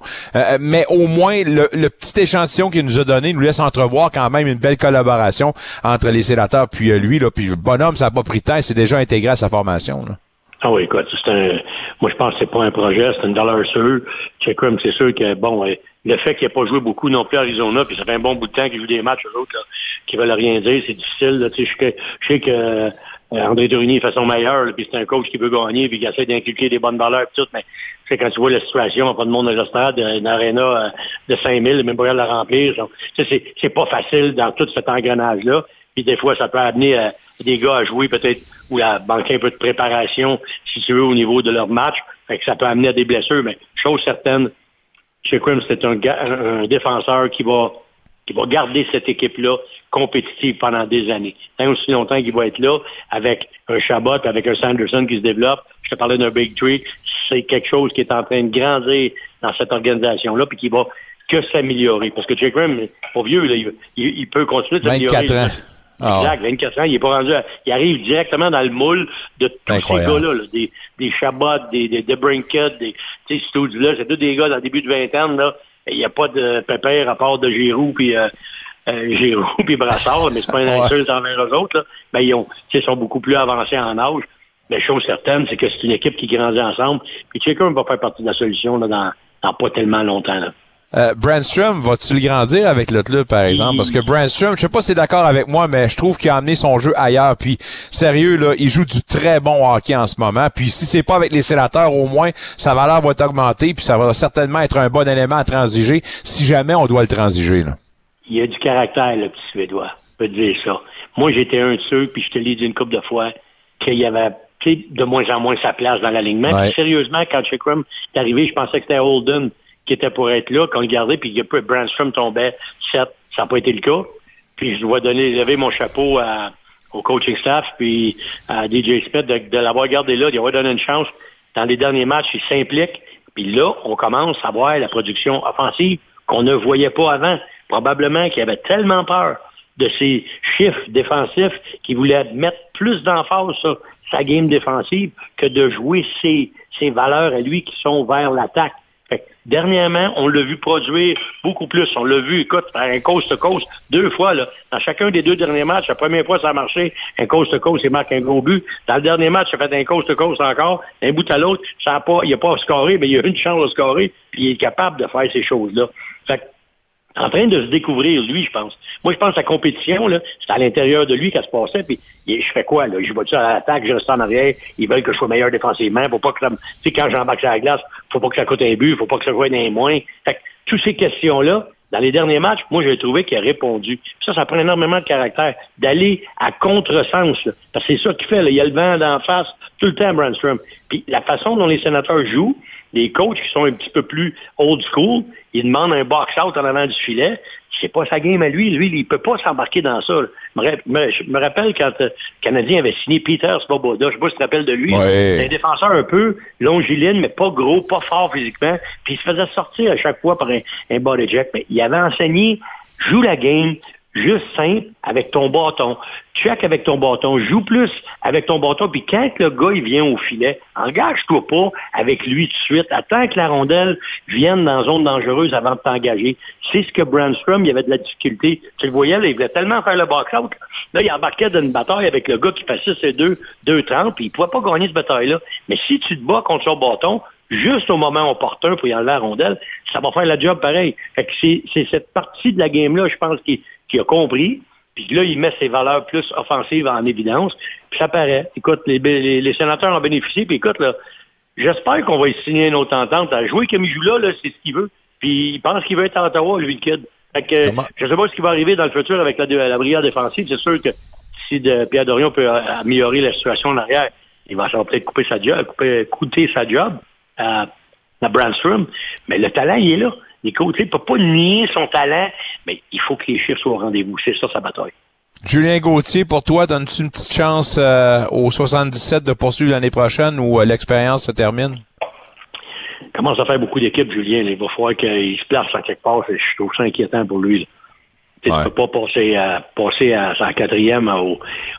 mais au moins le, petit échantillon qu'il nous a donné nous laisse entrevoir quand même une belle collaboration entre les sénateurs puis lui là, puis le bonhomme ça n'a pas pris de temps, c'est déjà intégré à sa formation. Là. Ah oui, écoute, c'est un. Moi, je pense que c'est pas un projet, c'est une dollar sûre. Checkrum, c'est sûr que bon, le fait qu'il n'ait pas joué beaucoup non plus à Arizona, puis ça fait un bon bout de temps qu'il joue des matchs aux autres là, qui veulent rien dire, c'est difficile. Là, je, je sais que euh, André Tourigny fait son meilleur, puis c'est un coach qui veut gagner, puis qui essaie d'inculquer des bonnes valeurs et tout, mais c'est quand tu vois la situation, pas de monde dans le stade, une aréna euh, de 5000, même pas de la remplir. C'est, c'est pas facile dans tout cet engrenage-là. Puis des fois, ça peut amener euh, des gars à jouer peut-être ou à manquer un peu de préparation, si tu veux, au niveau de leur match. Ça peut amener à des blessures. Mais chose certaine, chez Crim, c'est un, un, défenseur qui va qui va garder cette équipe-là compétitive pendant des années. Tant aussi longtemps qu'il va être là, avec un Chabot, avec un Sanderson qui se développe. Je te parlais d'un Big Tree. C'est quelque chose qui est en train de grandir dans cette organisation-là, puis qui va que s'améliorer. Parce que Jake Grimm, pas vieux, là, il, il, peut continuer de s'améliorer. 24 ans. Ah exact, 24 ans, il est pas rendu il arrive directement dans le moule de tous ces gars-là, des, des Chabot, des, des, des Brinkett, des, tu sais, là c'est tous des gars dans le début de vingtaine, là. Il n'y a pas de pépère à part de Giroud puis euh, euh, [LAUGHS] Giroud puis Brassard, mais c'est pas une insulte envers eux autres, là. Ben, ils ont, ils sont beaucoup plus avancés en âge. Mais chose certaine, c'est que c'est une équipe qui grandit ensemble. Puis chacun va faire partie de la solution là, dans, dans pas tellement longtemps. Là. Euh, Brandstrom, va-tu le grandir avec le club, par exemple? Parce que Brandstrom, je sais pas si c'est d'accord avec moi, mais je trouve qu'il a amené son jeu ailleurs. Puis, sérieux, là, il joue du très bon hockey en ce moment. Puis, si c'est pas avec les sénateurs, au moins, sa valeur va être augmentée. Puis, ça va certainement être un bon élément à transiger si jamais on doit le transiger. Là. Il y a du caractère, le petit Suédois. Je peux te dire ça. Moi, j'étais un de ceux, puis je te l'ai dit une couple de fois, qu'il y avait de moins en moins sa place dans l'alignement. Puis, sérieusement, quand Chikrum est arrivé, je pensais que c'était Holden qui était pour être là, qu'on le gardait, puis que Brandstrom tombait 7. Ça n'a pas été le cas. Puis je dois donner, lever mon chapeau au coaching staff, puis à DJ Smith de, l'avoir gardé là, d'y avoir donné une chance. Dans les derniers matchs, il s'implique. Puis là, on commence à voir la production offensive qu'on ne voyait pas avant. Probablement qu'il avait tellement peur de ses chiffres défensifs qu'il voulait mettre plus d'emphase sur sa game défensive que de jouer ses, ses valeurs à lui qui sont vers l'attaque. Dernièrement, on l'a vu produire beaucoup plus. On l'a vu, écoute, faire un coast-to-coast deux fois. Là. Dans chacun des deux derniers matchs, la première fois, ça a marché. Un coast-to-coast, il marque un gros but. Dans le dernier match, il a fait un coast-to-coast encore. Un bout à l'autre, a pas, il n'a pas scoré, mais il a eu une chance de scorer, puis il est capable de faire ces choses-là. En train de se découvrir, lui, je pense. Moi, je pense que la compétition, c'est à l'intérieur de lui qu'elle se passait, puis je fais quoi, là? Je vois ça à l'attaque, je reste en arrière, ils veulent que je sois meilleur défensivement, faut pas que ça Tu sais, quand j'embarque sur la glace, faut pas que ça coûte un but, faut pas que ça joue un moins. Fait que, toutes ces questions-là, dans les derniers matchs, moi, j'ai trouvé qu'il a répondu. ça, ça prend énormément de caractère, d'aller à contresens. Parce que c'est ça qu'il fait. Là. Il y a le vent d'en face tout le temps, Brandstrom. Puis la façon dont les sénateurs jouent, les coachs qui sont un petit peu plus old school, ils demandent un box-out en avant du filet. C'est pas sa game à lui. Lui, il peut pas s'embarquer dans ça. Je me, rappelle quand euh, le Canadien avait signé Peter Svoboda. Je sais pas si tu te rappelles de lui. C'est un défenseur un peu longiligne, mais pas gros, pas fort physiquement. Puis il se faisait sortir à chaque fois par un, un body jack. Mais il avait enseigné, joue la game, juste simple avec ton bâton. Check avec ton bâton, joue plus avec ton bâton, puis quand le gars il vient au filet, engage-toi pas avec lui tout de suite. Attends que la rondelle vienne dans la zone dangereuse avant de t'engager. C'est ce que Brandstrom, il avait de la difficulté. Tu le voyais, il voulait tellement faire le box-out. Là, il embarquait dans une bataille avec le gars qui passait ses 2, 2-30, puis il pouvait pas gagner cette bataille-là. Mais si tu te bats contre son bâton, juste au moment opportun pour y à la rondelle, ça va faire la job pareil. c'est cette partie de la game-là, je pense, qui, qui a compris. Puis là, il met ses valeurs plus offensives en évidence. Puis ça paraît. Écoute, les, les, sénateurs ont bénéficié. Puis écoute, là, j'espère qu'on va y signer une autre entente. À jouer comme il joue là, là c'est ce qu'il veut. Puis il pense qu'il veut être à Ottawa, lui, le kid. Fait que, je ne sais pas ce qui va arriver dans le futur avec la, la brigade défensive. C'est sûr que si de, Pierre Dorion peut améliorer la situation en arrière, il va peut-être couper sa job, couper, coûter sa job à, à Brandstrom. Mais le talent, il est là. Nico, tu ne peut pas nier son talent, mais il faut que les chiffres soient au rendez-vous. C'est ça sa bataille. Julien Gauthier, pour toi, donnes-tu une petite chance euh, au 77 de poursuivre l'année prochaine ou euh, l'expérience se termine? Il commence à faire beaucoup d'équipes, Julien. Il va falloir qu'il se place en quelque part. Je trouve ça inquiétant pour lui. Tu ne peux pas passer à, passer à sa quatrième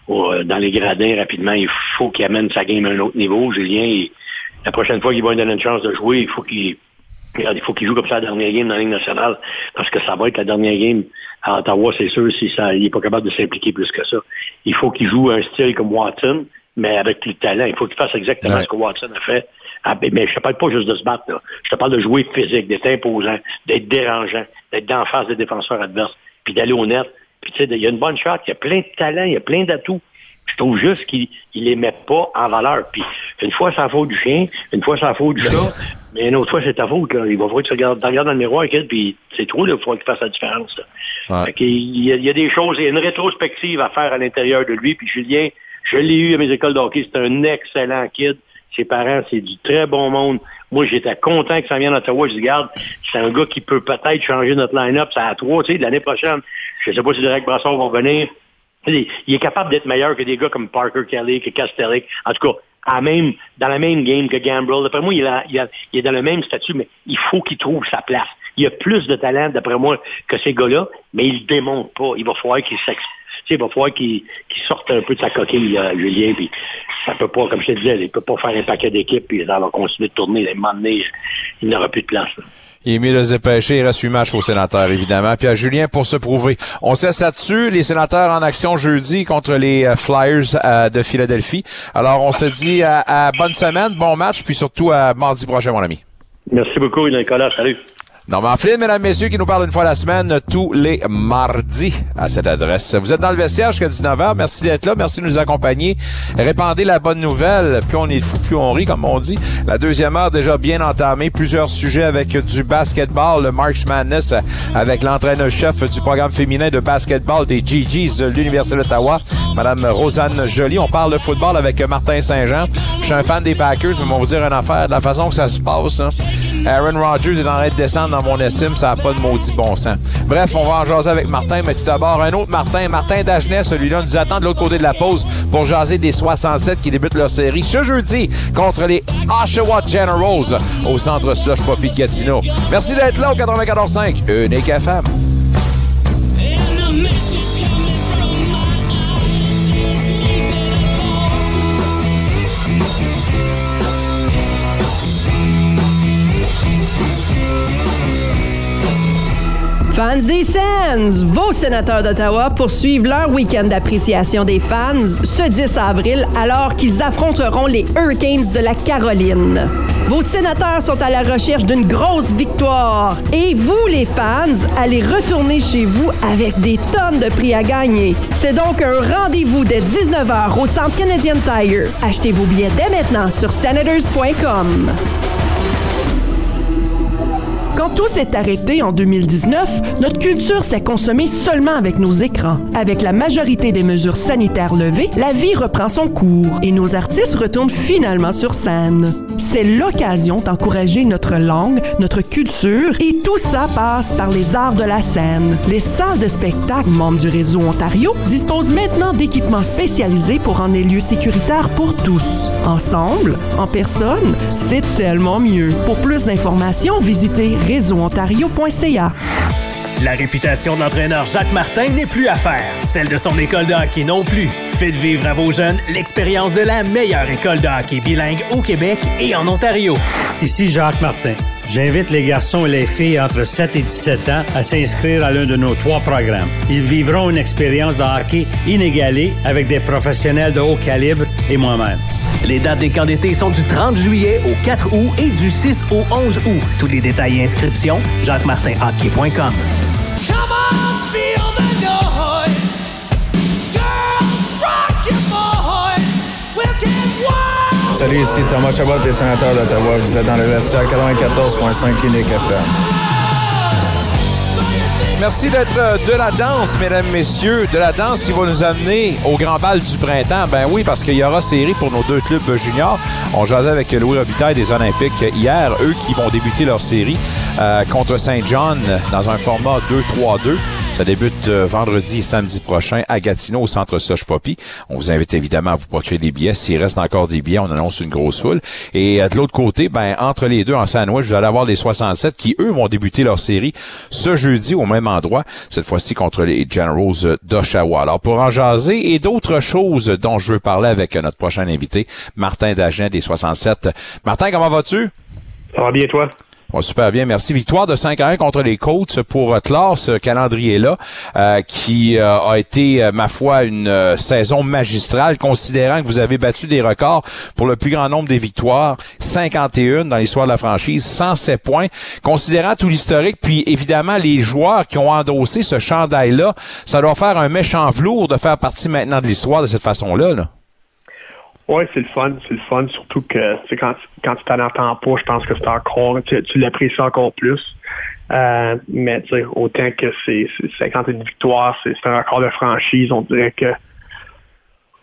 dans les gradins rapidement. Il faut qu'il amène sa game à un autre niveau. Julien, la prochaine fois qu'il va lui donner une chance de jouer, il faut qu'il il faut qu'il joue comme ça la dernière game dans la Ligue nationale, parce que ça va être la dernière game à Ottawa, c'est sûr, si ça, il n'est pas capable de s'impliquer plus que ça. Il faut qu'il joue un style comme Watson, mais avec de talent. Il faut qu'il fasse exactement ce que Watson a fait. Ah, mais je te parle pas juste de se battre, là. Je te parle de jouer physique, d'être imposant, d'être dérangeant, d'être d'en face des défenseurs adverses, puis d'aller au net. Puis tu sais, il y a une bonne shot, il y a plein de talent, il y a plein d'atouts. Je trouve juste qu'il ne les met pas en valeur. Puis une fois, c'est la faute du chien, une fois, c'est la faute du chat, mais une autre fois, c'est ta faute. Là. Il va falloir que tu regardes, dans le miroir, puis c'est trop, il faut qu'il fasse la différence. il, y a, des choses, il y a une rétrospective à faire à l'intérieur de lui. Puis Julien, je l'ai eu à mes écoles de hockey, c'est un excellent kid. Ses parents, c'est du très bon monde. Moi, j'étais content que ça vienne à Ottawa. Je dis, garde, c'est un gars qui peut peut-être changer notre line-up. Ça à trois, tu sais, l'année prochaine. Je sais pas si Derek Brasson va venir. Il est capable d'être meilleur que des gars comme Parker Kelly, que Castellic. En tout cas, à même, dans la même game que Gambrel. D'après moi, il, est dans le même statut, mais il faut qu'il trouve sa place. Il a plus de talent, d'après moi, que ces gars-là, mais il ne démontre pas. Il va falloir qu'il il va falloir qu'il sorte un peu de sa coquille, euh, Julien, puis ça peut pas, comme je te disais, il peut pas faire un paquet d'équipes, puis ça va continuer de tourner. À un moment donné, il n'aura plus de place. Il est mieux de se dépêcher. Il reste 8 matchs aux sénateurs, évidemment. Puis à Julien pour se prouver. On sait ça dessus. Les sénateurs en action jeudi contre les euh, Flyers euh, de Philadelphie. Alors, on se dit à, bonne semaine, bon match, puis surtout à mardi prochain, mon ami. Merci beaucoup, Nicolas. Salut. Normand Flynn, mesdames, messieurs, qui nous parle une fois la semaine, tous les mardis à cette adresse. Vous êtes dans le vestiaire jusqu'à 19h. Merci d'être là. Merci de nous accompagner. Répandez la bonne nouvelle. Plus on est fou, plus on rit, comme on dit. La deuxième heure déjà bien entamée. Plusieurs sujets avec du basketball, le March Madness avec l'entraîneur-chef du programme féminin de basketball des GGs de l'Université d'Ottawa, Madame Rosanne Joly. On parle de football avec Martin Saint-Jean. Je suis un fan des Packers, mais on va vous dire une affaire. De la façon que ça se passe, hein. Aaron Rodgers est en train de descendre mon estime. Ça n'a pas de maudit bon sens. Bref, on va en jaser avec Martin, mais tout d'abord, un autre Martin, Martin Dagenet, celui-là nous attend de l'autre côté de la pause pour jaser des 67 qui débutent leur série ce jeudi contre les Oshawa Generals au centre Slush Poppy Gatineau. Merci d'être là au 94.5 Unique FM. Fans des Sens, vos sénateurs d'Ottawa poursuivent leur week-end d'appréciation des fans ce 10 avril alors qu'ils affronteront les Hurricanes de la Caroline. Vos sénateurs sont à la recherche d'une grosse victoire et vous, les fans, allez retourner chez vous avec des tonnes de prix à gagner. C'est donc un rendez-vous dès 19h au Centre Canadian Tire. Achetez vos billets dès maintenant sur senators.com. Quand tout s'est arrêté en 2019, notre culture s'est consommée seulement avec nos écrans. Avec la majorité des mesures sanitaires levées, la vie reprend son cours et nos artistes retournent finalement sur scène. C'est l'occasion d'encourager notre langue, notre culture et tout ça passe par les arts de la scène. Les salles de spectacle membres du réseau Ontario disposent maintenant d'équipements spécialisés pour rendre les lieux sécuritaires pour tous. Ensemble, en personne, c'est tellement mieux. Pour plus d'informations, visitez réseauontario.ca. La réputation de l'entraîneur Jacques Martin n'est plus à faire. Celle de son école de hockey non plus. Faites vivre à vos jeunes l'expérience de la meilleure école de hockey bilingue au Québec et en Ontario. Ici Jacques Martin. J'invite les garçons et les filles entre 7 et 17 ans à s'inscrire à l'un de nos trois programmes. Ils vivront une expérience de hockey inégalée avec des professionnels de haut calibre et moi-même. Les dates des camps d'été sont du 30 juillet au 4 août et du 6 au 11 août. Tous les détails et inscriptions, jacquemartinhockey.com. Salut, ici Thomas Chabot des sénateurs d'Ottawa. Vous êtes dans le vestiaire 94.5 Unique FM. Merci d'être euh, de la danse, mesdames, messieurs. De la danse qui va nous amener au grand bal du printemps. Ben oui, parce qu'il y aura série pour nos deux clubs juniors. On jasait avec Louis Robitaille des Olympiques hier. Eux qui vont débuter leur série euh, contre Saint John dans un format 2-3-2. Ça débute euh, vendredi et samedi prochain à Gatineau au centre Soche Poppy. On vous invite évidemment à vous procurer des billets. S'il reste encore des billets, on annonce une grosse foule. Et euh, de l'autre côté, ben entre les deux en sandwich, vous allez avoir les 67 qui eux vont débuter leur série ce jeudi au même cette fois-ci contre les Generals d'Oshawa. Alors pour en jaser et d'autres choses dont je veux parler avec notre prochain invité, Martin Dagen des 67. Martin, comment vas-tu? Ça va bien toi? Bon, super bien, merci. Victoire de 5 à 1 contre les Colts pour euh, clore ce calendrier-là, euh, qui euh, a été, ma foi, une saison magistrale, considérant que vous avez battu des records pour le plus grand nombre des victoires, 51 dans l'histoire de la franchise, 107 points. Considérant tout l'historique, puis évidemment les joueurs qui ont endossé ce chandail-là, ça doit faire un méchant velours de faire partie maintenant de l'histoire de cette façon-là. Là. Oui, c'est le fun, c'est le fun, surtout que quand, quand tu t'en entends pas, je pense que c'est encore, tu, l'apprécies encore plus. Euh, mais autant que c'est 51 victoires, c'est un record de franchise, on dirait que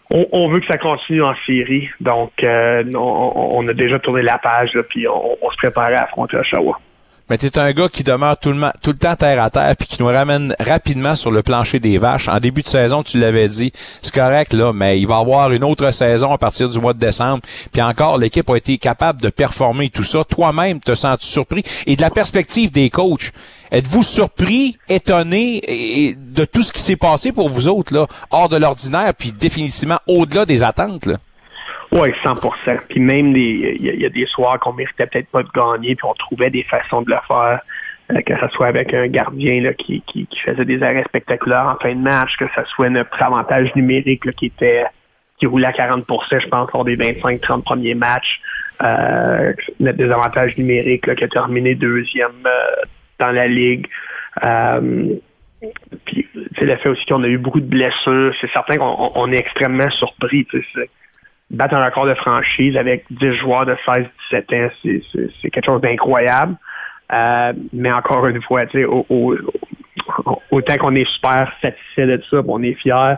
on, veut que ça continue en série. Donc, euh, on, a déjà tourné la page, puis on, se préparait à affronter Oshawa mais tu un gars qui demeure tout le, tout le temps terre à terre puis qui nous ramène rapidement sur le plancher des vaches. En début de saison, tu l'avais dit, c'est correct là, mais il va y avoir une autre saison à partir du mois de décembre. Puis encore, l'équipe a été capable de performer tout ça. Toi-même, te sens-tu surpris? Et de la perspective des coachs, êtes-vous surpris, étonné de tout ce qui s'est passé pour vous autres là, hors de l'ordinaire, puis définitivement au-delà des attentes là? Oui, 100% Puis même il y, a des soirs qu'on méritait peut-être pas de gagner, puis on trouvait des façons de le faire, euh, que ce soit avec un gardien là, qui, qui, faisait des arrêts spectaculaires en fin de match, que ce soit notre avantage numérique qui était qui roulait à 40% je pense, lors des 25-30 premiers matchs. Euh, notre désavantage numérique qui a terminé deuxième, euh, dans la ligue. Euh, puis, le fait aussi qu'on a eu beaucoup de blessures, c'est certain qu'on on est extrêmement surpris. Battre un record de franchise avec 10 joueurs de 16-17 ans, c'est quelque chose d'incroyable. Euh, mais encore une fois, au, au, autant qu'on est super satisfait de ça, on est fiers,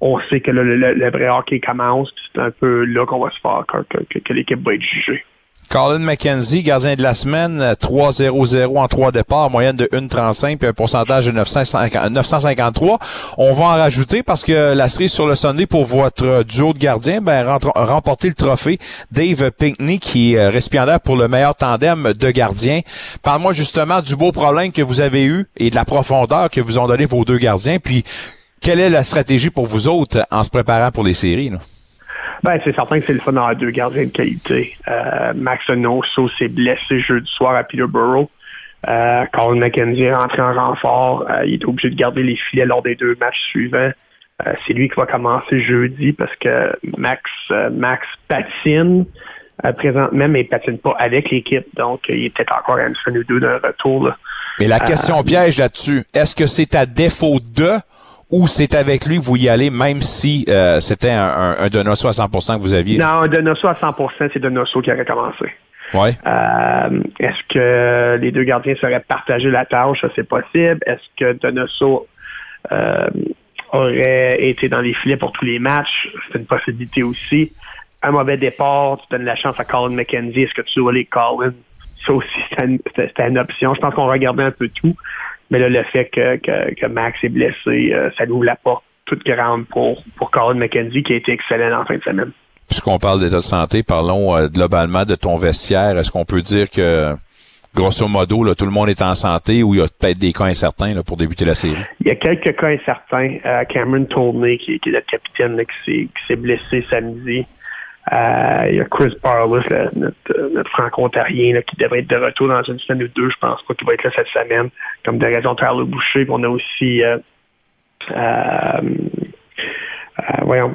on sait que le, vrai hockey commence, c'est un peu là qu'on va se faire, que l'équipe va être jugée. Colin McKenzie, gardien de la semaine, 3-0-0 en trois départs, moyenne de 1,35 puis un pourcentage de 953. On va en rajouter parce que la cerise sur le Sunday pour votre duo de gardiens, ben, remporter le trophée Dave Pinkney qui est récipiendaire pour le meilleur tandem de gardiens. Parle-moi justement du beau problème que vous avez eu et de la profondeur que vous ont donné vos deux gardiens. Puis, quelle est la stratégie pour vous autres en se préparant pour les séries? Là? Ben, c'est certain que c'est le fun d'avoir deux gardiens de qualité. Euh, Max Onoso s'est blessé jeudi soir à Peterborough. Euh, Colin McKenzie est rentré en renfort. Euh, il est obligé de garder les filets lors des deux matchs suivants. Euh, c'est lui qui va commencer jeudi parce que Max, Max patine présentement, mais il patine pas avec l'équipe. Donc, il est peut-être encore à une semaine ou deux d'un retour. Mais la question piège là-dessus, est-ce que c'est à défaut de ou c'est avec lui que vous y allez, même si euh, c'était un, un, Donoso à 100% que vous aviez? Non, un Donoso à 100%, c'est Donoso qui aurait commencé. Ouais. Euh, est-ce que les deux gardiens seraient partagés la tâche? C'est possible. Est-ce que Donoso euh, aurait été dans les filets pour tous les matchs? C'est une possibilité aussi. Un mauvais départ, tu donnes la chance à Colin McKenzie. Est-ce que tu dois les Colin? Ça aussi, c'était une, une, option. Je pense qu'on regardait un peu tout. Mais là, le fait que, que, Max est blessé, euh, ça nous la porte toute grande pour, pour Colin McKenzie, qui a été excellent en fin de semaine. Puisqu'on parle d'état de santé, parlons euh, globalement de ton vestiaire. Est-ce qu'on peut dire que, grosso modo, là, tout le monde est en santé ou il y a peut-être des cas incertains là, pour débuter la série? Il y a quelques cas incertains. Euh, Cameron qui, qui, est notre capitaine, là, qui s'est blessé samedi. Euh, il y a Chris Barless, notre, notre franco-ontarien, qui devrait être de retour dans une semaine ou deux. Je pense pas qu'il va être là cette semaine. Comme de raison, Tyler Boucher. on a aussi euh, euh,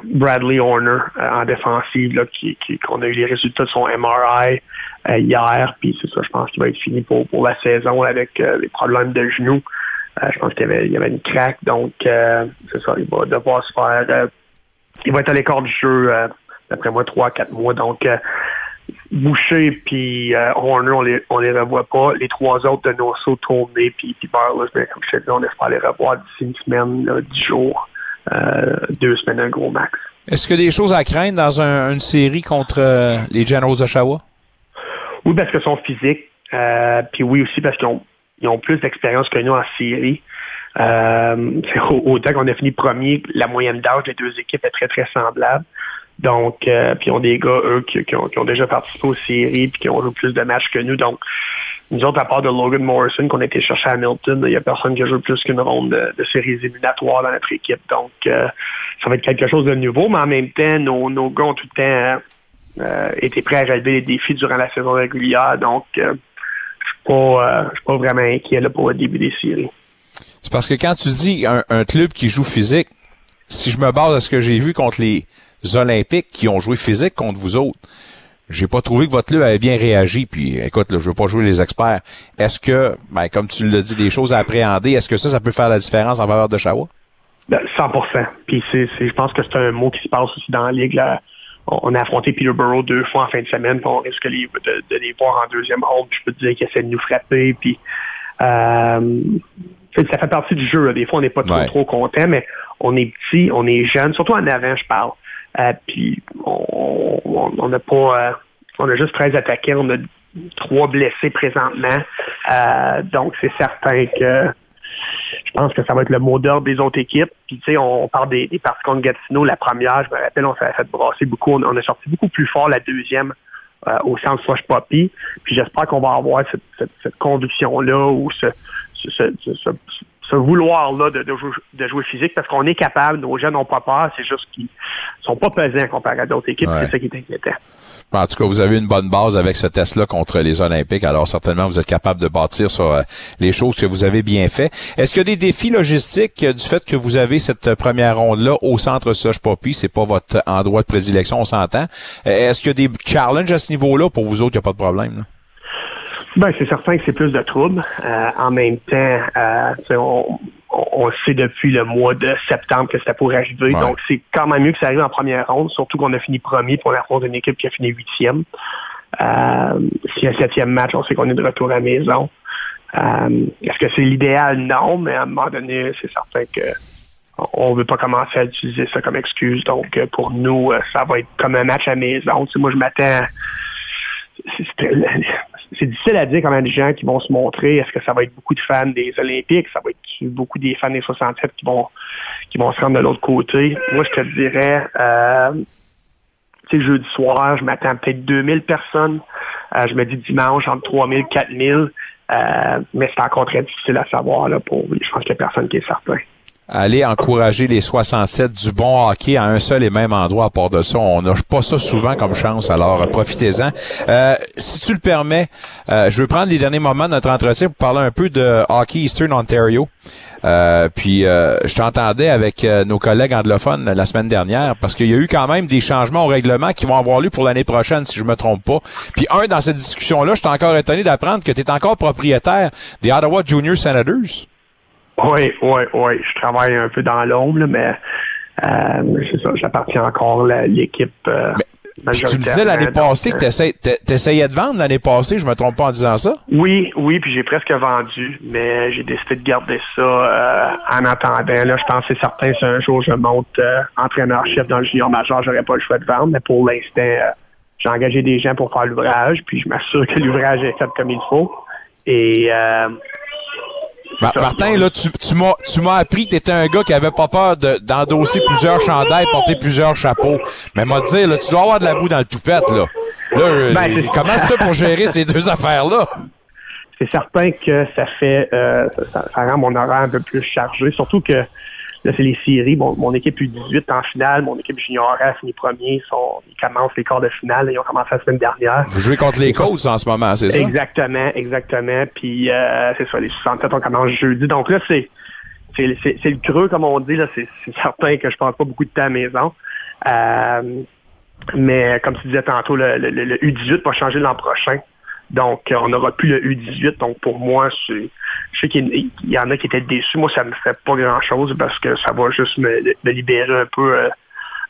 Bradley Horner en défensive, là, qui, qu'on a eu les résultats de son MRI hier. Puis c'est ça, je pense qu'il va être fini pour, la saison avec les problèmes de genoux. je pense qu'il y y avait une craque. Donc, c'est ça, il va devoir se faire... il va être à l'écart du jeu d'après moi, trois, quatre mois. Donc, euh, Boucher puis euh, Horner, on les, on les revoit pas. Les trois autres de Nosso, Tourné puis, puis Barless, ben, comme je te dis, on espère les revoir d'ici une semaine, dix jours, euh, deux semaines, un gros max. Est-ce qu'il y a des choses à craindre dans une série contre les Generals d'Oshawa? Oui, parce qu'ils sont physiques. puis oui aussi parce qu'ils ont, ils ont plus d'expérience que nous en série. [LAUGHS] Autant qu'on a fini premier, la moyenne d'âge des deux équipes est très, très semblable. Donc, euh, puis ils ont des gars, eux, qui, ont, qui, ont, déjà participé aux séries puis qui ont joué plus de matchs que nous. Donc, nous autres, à part de Logan Morrison qu'on a été chercher à Hamilton, il n'y a personne qui a joué plus qu'une ronde de, séries éliminatoires dans notre équipe. Donc, euh, ça va être quelque chose de nouveau, mais en même temps, nos, gars ont tout le temps euh, été prêts à relever les défis durant la saison régulière. Donc, je ne suis pas, vraiment inquiet là, pour le début des séries. C'est parce que quand tu dis un, un club qui joue physique, si je me base à ce que j'ai vu contre les Olympiques qui ont joué physique contre vous autres. J'ai pas trouvé que votre club avait bien réagi. Puis, écoute, là, je veux pas jouer les experts. Est-ce que, ben, comme tu l'as dit, des choses à appréhender, est-ce que ça, ça peut faire la différence en faveur de Chawa? 100% ben, Puis, c'est, je pense que c'est un mot qui se passe aussi dans la ligue. Là. On a affronté Peterborough deux fois en fin de semaine, puis on risque de, les voir en deuxième ronde. Je peux te dire qu'ils essaient de nous frapper. Puis, euh, ça fait partie du jeu. Des fois, on n'est pas trop, trop content, mais on est petit, on est jeune, surtout en avant, je parle. Euh, puis on n'a euh, on a juste 13 attaquants, on a trois blessés présentement. Euh, donc c'est certain que je pense que ça va être le mot d'ordre des autres équipes. Puis tu sais, on, parle des, des parties contre Gatineau, la première, je me rappelle, on s'est fait brasser beaucoup. On, a sorti beaucoup plus fort la deuxième au centre Flush Poppy. Puis j'espère qu'on va avoir cette, cette, conviction-là ou ce, ce vouloir-là de, de, jouer, physique parce qu'on est capable, nos jeunes n'ont pas peur, c'est juste qu'ils sont pas pesants comparé à d'autres équipes, c'est ça qui est inquiétant. En tout cas, vous avez une bonne base avec ce test-là contre les Olympiques. Alors, certainement, vous êtes capable de bâtir sur euh, les choses que vous avez bien fait. Est-ce qu'il y a des défis logistiques euh, du fait que vous avez cette première ronde-là au centre Soche Poppy? C'est pas votre endroit de prédilection, on s'entend. Euh, est-ce qu'il y a des challenges à ce niveau-là? Pour vous autres, il n'y a pas de problème? Ben, c'est certain que c'est plus de troubles. Euh, en même temps, euh, on, on sait depuis le mois de septembre que ça pourrait arriver. Ouais. Donc, c'est quand même mieux que ça arrive en première ronde, surtout qu'on a fini premier pour affronte une équipe qui a fini huitième. Euh, S'il y a un septième match, on sait qu'on est de retour à la maison. Euh, Est-ce que c'est l'idéal? Non, mais à un moment donné, c'est certain que on ne veut pas commencer à utiliser ça comme excuse. Donc, pour nous, ça va être comme un match à la maison. Tu sais, moi, je m'attends... c'est- difficile à dire comment des gens qui vont se montrer. Est-ce que ça va être beaucoup de fans des Olympiques? Ça va être beaucoup des fans des 67 qui vont qui vont se rendre de l'autre côté. Moi, je te dirais, euh, tu sais, jeudi soir, je m'attends peut-être 2000 personnes. Euh, je me dis dimanche, entre 3000 4000. Euh, mais c'est encore très difficile à savoir. Là, pour, je pense qu'il n'y a personne qui est certain. Aller encourager les 67 du bon hockey à un seul et même endroit à part de ça. On n'a pas ça souvent comme chance, alors euh, profitez-en. Euh, si tu le permets, euh, je veux prendre les derniers moments de notre entretien pour parler un peu de hockey Eastern Ontario. Puis euh, je t'entendais avec nos collègues anglophones la semaine dernière parce qu'il y a eu quand même des changements au règlement qui vont avoir lieu pour l'année prochaine, si je me trompe pas. Puis un, dans cette discussion-là, je suis encore étonné d'apprendre que tu es encore propriétaire des Ottawa Junior Senators. Oui, oui, oui. Je travaille un peu dans l'ombre, mais euh, c'est ça, j'appartiens encore à l'équipe. Euh, tu me disais l'année passée que t'essayais- t'es- t'essayais de vendre l'année passée, je me trompe pas en disant ça? Oui, oui, puis j'ai presque vendu, mais j'ai décidé de garder ça euh, en attendant. Là, je c'est certain si un jour je monte euh, entraîneur-chef dans le junior majeur, j'aurais pas le choix de vendre, mais pour l'instant, euh, j'ai engagé des gens pour faire l'ouvrage, puis je m'assure que l'ouvrage est fait comme il faut. Et Ma- Martin, là, tu, tu m'as tu m'as appris que t'étais un gars qui avait pas peur de- d'endosser plusieurs chandails, porter plusieurs chapeaux. Mais m'a dire, là, tu dois avoir de la boue dans le toupette, là. Là, Ben, comment tu fais pour gérer ces deux affaires-là? c'est certain que ça fait euh, ça, ça rend mon horaire un peu plus chargé, surtout que là c'est les séries. Bon, mon équipe U18 en finale, mon équipe junior a fini premier, ils, sont, ils commencent les quarts de finale, ils ont commencé la semaine dernière. Vous jouez contre les Colts en ce moment, c'est ça? Exactement, exactement. Puis euh, c'est ça, les 67 on commence jeudi. Donc là, c'est c'est le creux, comme on dit. là. C'est c'est certain que je passe pas beaucoup de temps à la maison. Euh, mais comme tu disais tantôt, le, le- le U18 va changer l'an prochain. Donc, euh, on n'aura plus le U18. Donc, pour moi, je sais qu'il y- en a qui étaient déçus. Moi, ça me fait pas grand-chose parce que ça va juste me, me libérer un peu euh,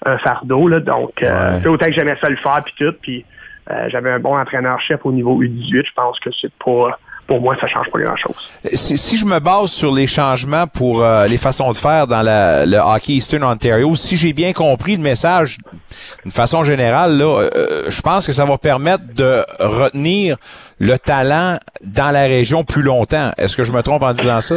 un fardeau. Là. Donc, euh, c'est autant que j'aimais ça le faire, puis tout. Puis, euh, j'avais un bon entraîneur-chef au niveau U18. Je pense que c'est pas... Pour moi, ça change pas grand-chose. Si, si je me base sur les changements pour euh, les façons de faire dans la- le hockey Eastern Ontario, si j'ai bien compris le message d'une façon générale, là, euh, je pense que ça va permettre de retenir le talent dans la région plus longtemps. Est-ce que je me trompe en disant ça?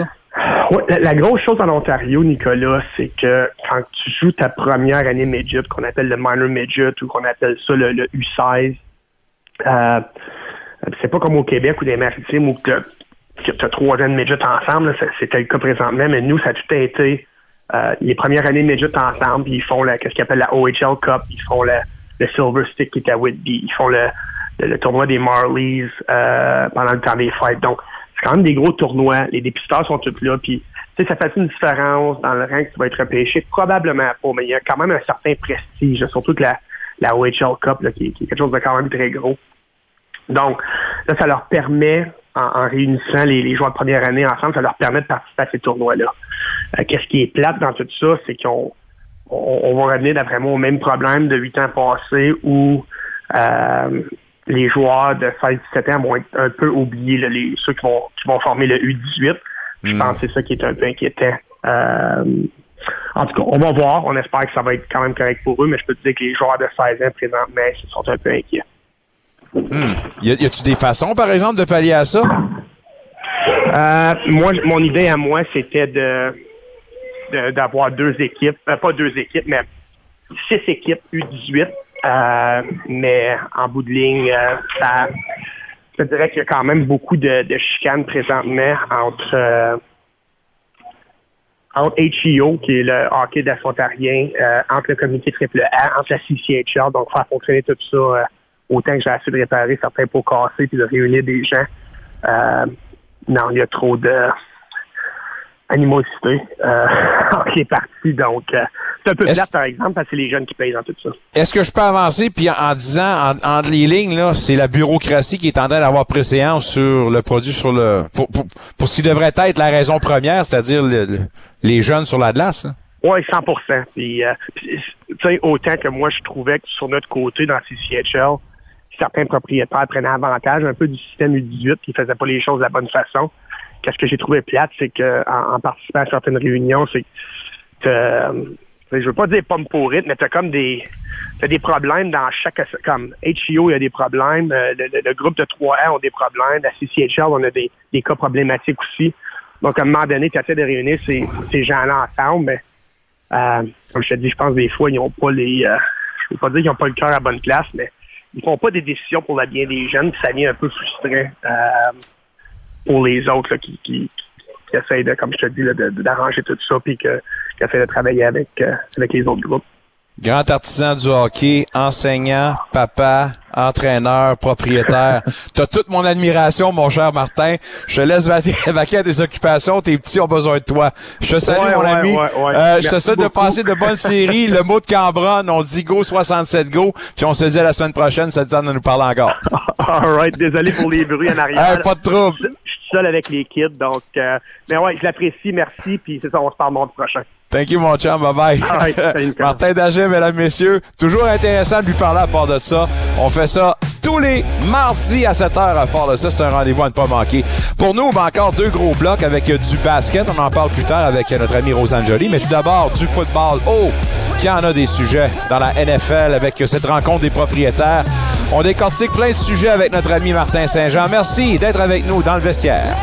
La, la grosse chose en Ontario, Nicolas, c'est que quand tu joues ta première année midget, qu'on appelle le minor midget ou qu'on appelle ça le, le U16, euh, c'est pas comme au Québec ou des maritimes où tu as trois années de ensemble. C'était le cas présentement, mais nous, ça a tout été euh, les premières années de midget ensemble, puis ils font la, qu'est-ce qu'ils appellent la OHL Cup, ils font le, Silver Stick qui est à Whitby, ils font le, tournoi des Marlies euh, pendant le temps des fêtes. Donc, c'est quand même des gros tournois. Les dépisteurs sont tous là. Puis, ça fait une différence dans le rang que tu vas être repêché? Probablement pas, mais il y a quand même un certain prestige, surtout que la, OHL Cup, qui est quelque chose de quand même très gros. Donc, là, ça leur permet, en, en réunissant les, les joueurs de première année ensemble, ça leur permet de participer à ces tournois-là. Euh, Qu'est-ce qui est plate dans tout ça, c'est qu'on on, on va revenir d'après moi au même problème de huit ans passés où euh, les joueurs de 16-17 ans vont être un peu oubliés, là, les, ceux qui vont, qui vont former le U18. Je pense que c'est ça qui est un peu inquiétant. Euh, en tout cas, on va voir. On espère que ça va être quand même correct pour eux, mais je peux te dire que les joueurs de 16 ans présentement ils sont un peu inquiets. Hmm. Y a-tu des façons, par exemple, de pallier à ça? Euh, moi, mon idée à moi, c'était d'avoir deux équipes, euh, pas deux équipes, mais six équipes U18. Euh, mais en bout de ligne, ça, je dirais qu'il y a quand même beaucoup de, de chicanes présentement entre entre HEO, qui est le hockey de la Ontarien, euh, entre le comité AAA, entre la CCHL, donc faire fonctionner tout ça autant que j'ai essayé de réparer certains pots cassés puis de réunir des gens. Euh, non, il y a trop de animosité euh, [LAUGHS] entre les parties. Donc, euh, C'est un peu plate, par exemple, parce que c'est les jeunes qui payent dans tout ça. Est-ce que je peux avancer puis en, en disant en- entre les lignes là, c'est la bureaucratie qui est en train d'avoir préséance sur le produit sur le pour, pour, pour ce qui devrait être la raison première, c'est-à-dire le- le- les jeunes sur la glace. là? Oui, 100 Puis, euh, puis, tu sais, autant que moi, je trouvais que sur notre côté, dans CCHL, certains propriétaires prenaient avantage un peu du système U18, qui ne faisaient pas les choses de la bonne façon. Qu'est-ce que j'ai trouvé plate, c'est que en, en participant à certaines réunions, c'est que euh, je veux pas dire pomme pourrite, mais t'as comme des t'as des problèmes dans chaque comme HEO, il y a des problèmes, euh, le, groupe de 3A ont des problèmes, la CCHL, on a des, des cas problématiques aussi. Donc, à un moment donné, tu essaies de réunir ces, ces gens-là ensemble, mais euh, comme je te dis, je pense des fois, ils n'ont pas les. euh, je veux pas dire qu'ils n'ont pas le cœur à bonne place, mais ils font pas des décisions pour le bien des jeunes, ça devient un peu frustrant euh, pour les autres là, qui, qui, qui essayent de, comme je te dis, d'arranger tout ça, puis que- qui essayent de travailler avec, euh, avec les autres groupes. Grand artisan du hockey, enseignant, papa, entraîneur, propriétaire. [LAUGHS] T'as toute mon admiration, mon cher Martin. Je te laisse vaquer [LAUGHS] vaquer à tes occupations. Tes petits ont besoin de toi. Je te salue, Ouais, mon ouais, ami. ouais. Euh, je te souhaite de passer de bonnes séries. Le mot de Cambronne, on dit go 67 go. Puis on se dit à la semaine prochaine. Ça te donne de nous parler encore. [LAUGHS] All right, désolé pour les bruits en arrière. Hey, pas de trouble. Je suis seul avec les kids, donc... euh, mais ouais, je l'apprécie, merci, puis c'est ça, on se parle mardi prochain. Thank you, mon chum. Bye bye. All right, salut, Nicolas. Martin Daget, mesdames, messieurs. Toujours intéressant de lui parler à part de ça. On fait ça tous les mardis à 7 heures à part de ça. C'est un rendez-vous à ne pas manquer. Pour nous, ben, encore deux gros blocs avec euh, du basket. On en parle plus tard avec euh, notre ami Rosanne Jolie. Mais tout d'abord, du football. Oh, qu'il y en a des sujets dans la NFL avec euh, cette rencontre des propriétaires. On décortique plein de sujets avec notre ami Martin Saint-Jean. Merci d'être avec nous dans le vestiaire.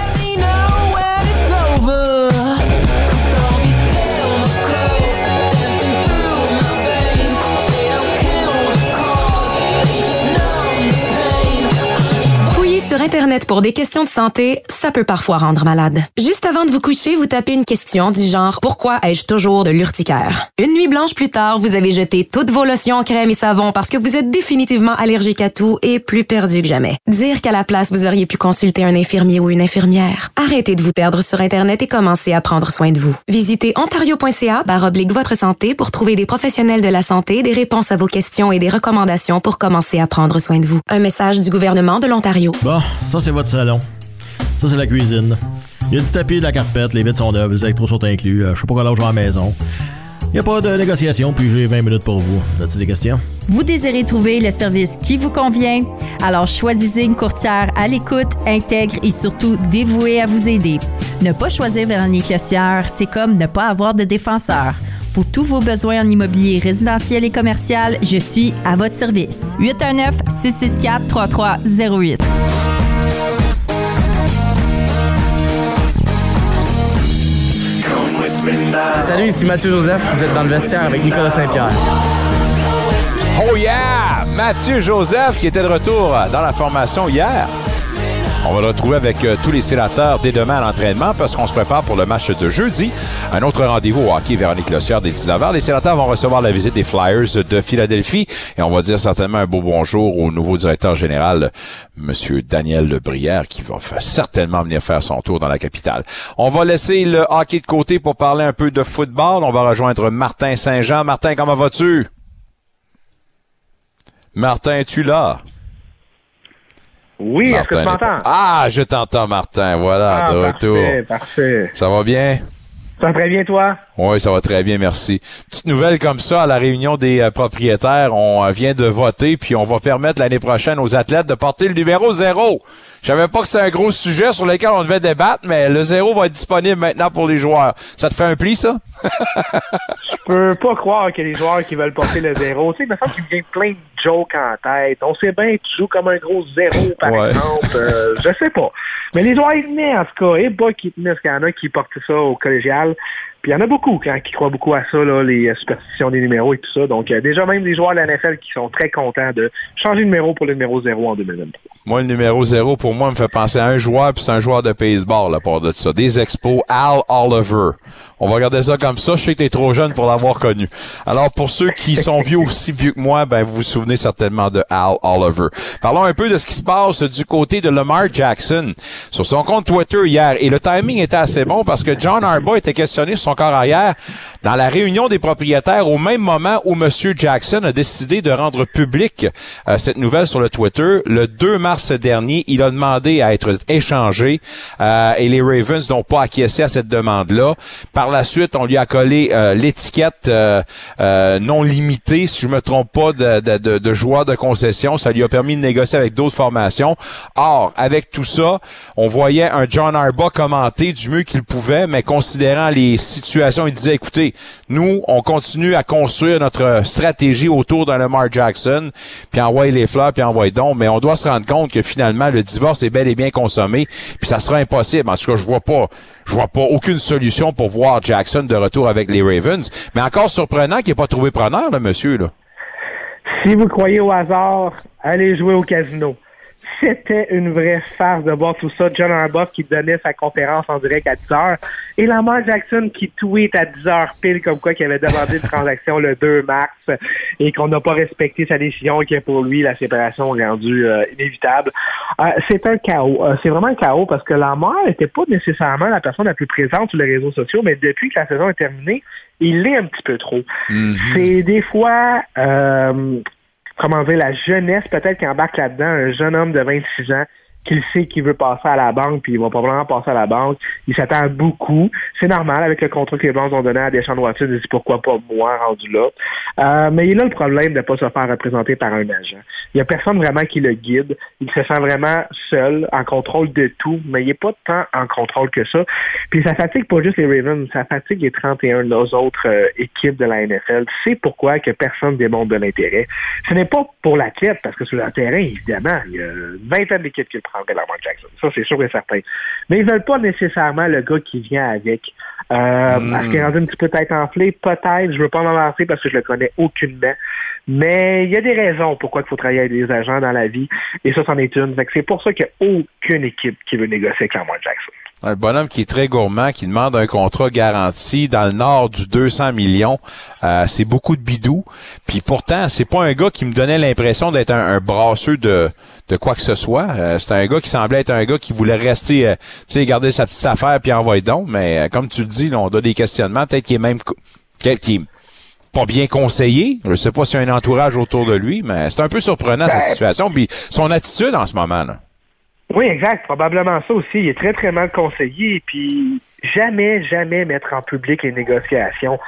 Internet pour des questions de santé, ça peut parfois rendre malade. Juste avant de vous coucher, vous tapez une question du genre « Pourquoi ai-je toujours de l'urticaire? » Une nuit blanche plus tard, vous avez jeté toutes vos lotions, crèmes et savons parce que vous êtes définitivement allergique à tout et plus perdu que jamais. Dire qu'à la place, vous auriez pu consulter un infirmier ou une infirmière. Arrêtez de vous perdre sur Internet et commencez à prendre soin de vous. Visitez ontario.ca oblique votre santé pour trouver des professionnels de la santé, des réponses à vos questions et des recommandations pour commencer à prendre soin de vous. Un message du gouvernement de l'Ontario. Bon, ça c'est votre salon. Ça c'est la cuisine. Il y a du tapis, de la carpette, les vitres sont neuves, les électros sont inclus. Euh, je sais pas quel âge j'ai à la maison. Il n'y a pas de négociation, puis j'ai 20 minutes pour vous. As-tu des questions? Vous désirez trouver le service qui vous convient? Alors choisissez une courtière à l'écoute, intègre et surtout dévouée à vous aider. Ne pas choisir Véronique Lossière, c'est comme ne pas avoir de défenseur. Pour tous vos besoins en immobilier résidentiel et commercial, je suis à votre service. 819-664-3308. Salut, ici Mathieu Joseph. Vous êtes dans le vestiaire avec Nicolas Saint-Pierre. Oh yeah! Mathieu Joseph qui était de retour dans la formation hier. On va le retrouver avec euh, tous les sénateurs dès demain à l'entraînement parce qu'on se prépare pour le match de jeudi. Un autre rendez-vous au hockey Véronique Lossière dès 19h. Les sénateurs vont recevoir la visite des Flyers de Philadelphie et on va dire certainement un beau bonjour au nouveau directeur général, Monsieur Daniel Lebrière, qui va certainement venir faire son tour dans la capitale. On va laisser le hockey de côté pour parler un peu de football. On va rejoindre Martin Saint-Jean. Martin, comment vas-tu? Martin, es-tu là? Oui, est-ce que tu m'entends? Ah, je t'entends, Martin. Voilà, Ah, de parfait, retour. parfait. Ça va bien? Ça va très bien, toi? Oui, ça va très bien, merci. Petite nouvelle comme ça, à la réunion des euh, propriétaires, on euh, vient de voter, puis on va permettre l'année prochaine aux athlètes de porter le numéro zéro. Je savais pas que c'était un gros sujet sur lequel on devait débattre, mais le zéro va être disponible maintenant pour les joueurs. Ça te fait un pli, ça? Je peux pas croire que les joueurs qui veulent porter le zéro, tu sais, il me semble qu'il me vient plein de jokes en tête. On sait bien tu joues comme un gros zéro, par Ouais. exemple. Euh, je sais pas. Mais les joueurs, ils venaient, en tout cas. Et pas qui tenaient, parce qu'il y en a qui portent ça au collégial. Puis il y en a beaucoup quand, qui croient beaucoup à ça, là, les euh, superstitions des numéros et tout ça. Donc, euh, déjà même des joueurs de la NFL qui sont très contents de changer de numéro pour le numéro zéro en 2023. Moi, le numéro zéro, pour moi, me fait penser à un joueur, puis c'est un joueur de baseball, à part de ça. Des expos, Al Oliver. On va regarder ça comme ça. Je sais que t'es trop jeune pour l'avoir connu. Alors, pour ceux qui sont vieux aussi vieux que moi, ben, vous vous souvenez certainement de Al Oliver. Parlons un peu de ce qui se passe du côté de Lamar Jackson sur son compte Twitter hier. Et le timing était assez bon parce que John Harbaugh était questionné sur son son corps dans la réunion des propriétaires au même moment où M. Jackson a décidé de rendre public euh, cette nouvelle sur le Twitter. Le 2 mars dernier, il a demandé à être échangé euh, et les Ravens n'ont pas acquiescé à cette demande-là. Par la suite, on lui a collé euh, l'étiquette non limitée, si je me trompe pas, de, de, de, de joueur de concession. Ça lui a permis de négocier avec d'autres formations. Or, avec tout ça, on voyait un John Harbaugh commenter du mieux qu'il pouvait, mais considérant les situations, il disait, écoutez, nous, on continue à construire notre stratégie autour de Lamar Jackson, puis envoyer les fleurs, puis envoyer donc, mais on doit se rendre compte que finalement, le divorce est bel et bien consommé, puis ça sera impossible. En tout cas, je vois pas, je vois pas aucune solution pour voir Jackson de retour avec les Ravens. Mais encore surprenant qu'il n'ait pas trouvé preneur, le monsieur. Si vous croyez au hasard, allez jouer au casino c'était une vraie farce de voir tout ça. John Harbaugh qui donnait sa conférence en direct à 10 heures et Lamar Jackson qui tweet à 10 heures pile comme quoi qu'il avait demandé une transaction le 2 mars et qu'on n'a pas respecté sa décision et que pour lui, la séparation rendue euh, inévitable. Euh, c'est un chaos. Euh, c'est vraiment un chaos parce que Lamar n'était pas nécessairement la personne la plus présente sur les réseaux sociaux, mais depuis que la saison est terminée, il l'est un petit peu trop. Mm-hmm. C'est des fois comment dire, la jeunesse peut-être qui embarque là-dedans, un jeune homme de 26 ans qu'il sait qu'il veut passer à la banque, puis il va probablement passer à la banque. Il s'attend beaucoup. C'est normal avec le contrat que les Blancs ont donné à Deschamps Watson. Il dit pourquoi pas moi rendu là? Euh, mais il a le problème de ne pas se faire représenter par un agent. Il n'y a personne vraiment qui le guide. Il se sent vraiment seul, en contrôle de tout, mais il n'est pas tant en contrôle que ça. Puis ça fatigue pas juste les Ravens, ça fatigue les 31 autres euh, équipes de la NFL. C'est pourquoi que personne démontre de l'intérêt. Ce n'est pas pour l'athlète, parce que sur le terrain, évidemment, il y a une vingtaine d'équipes qui le Lamar Jackson. Ça, c'est sûr et certain. Mais ils veulent pas nécessairement le gars qui vient avec. Euh, mm. Est-ce qu'il est rendu un petit peu tête enflée? Peut-être. Je veux pas m'avancer parce que je le connais aucunement. Mais il y a des raisons pourquoi il faut travailler avec des agents dans la vie. Et ça, c'en est une. C'est pour ça qu'il n'y a aucune équipe qui veut négocier avec Lamar Jackson. Un bonhomme qui est très gourmand, qui demande un contrat garanti dans le nord du 200 millions. Euh, c'est beaucoup de bidou. Puis pourtant, c'est pas un gars qui me donnait l'impression d'être un, brasseux de, de quoi que ce soit. Euh, c'est un gars qui semblait être un gars qui voulait rester, euh, tu sais, garder sa petite affaire puis envoyer donc. Mais comme tu le dis, là, on a des questionnements. Peut-être qu'il est même qui pas bien conseillé. Je sais pas s'il y a un entourage autour de lui, mais c'est un peu surprenant sa ben, situation. Puis son attitude en ce moment. Là. Oui, exact. Probablement ça aussi. Il est très, très mal conseillé. Puis jamais, jamais mettre en public les négociations.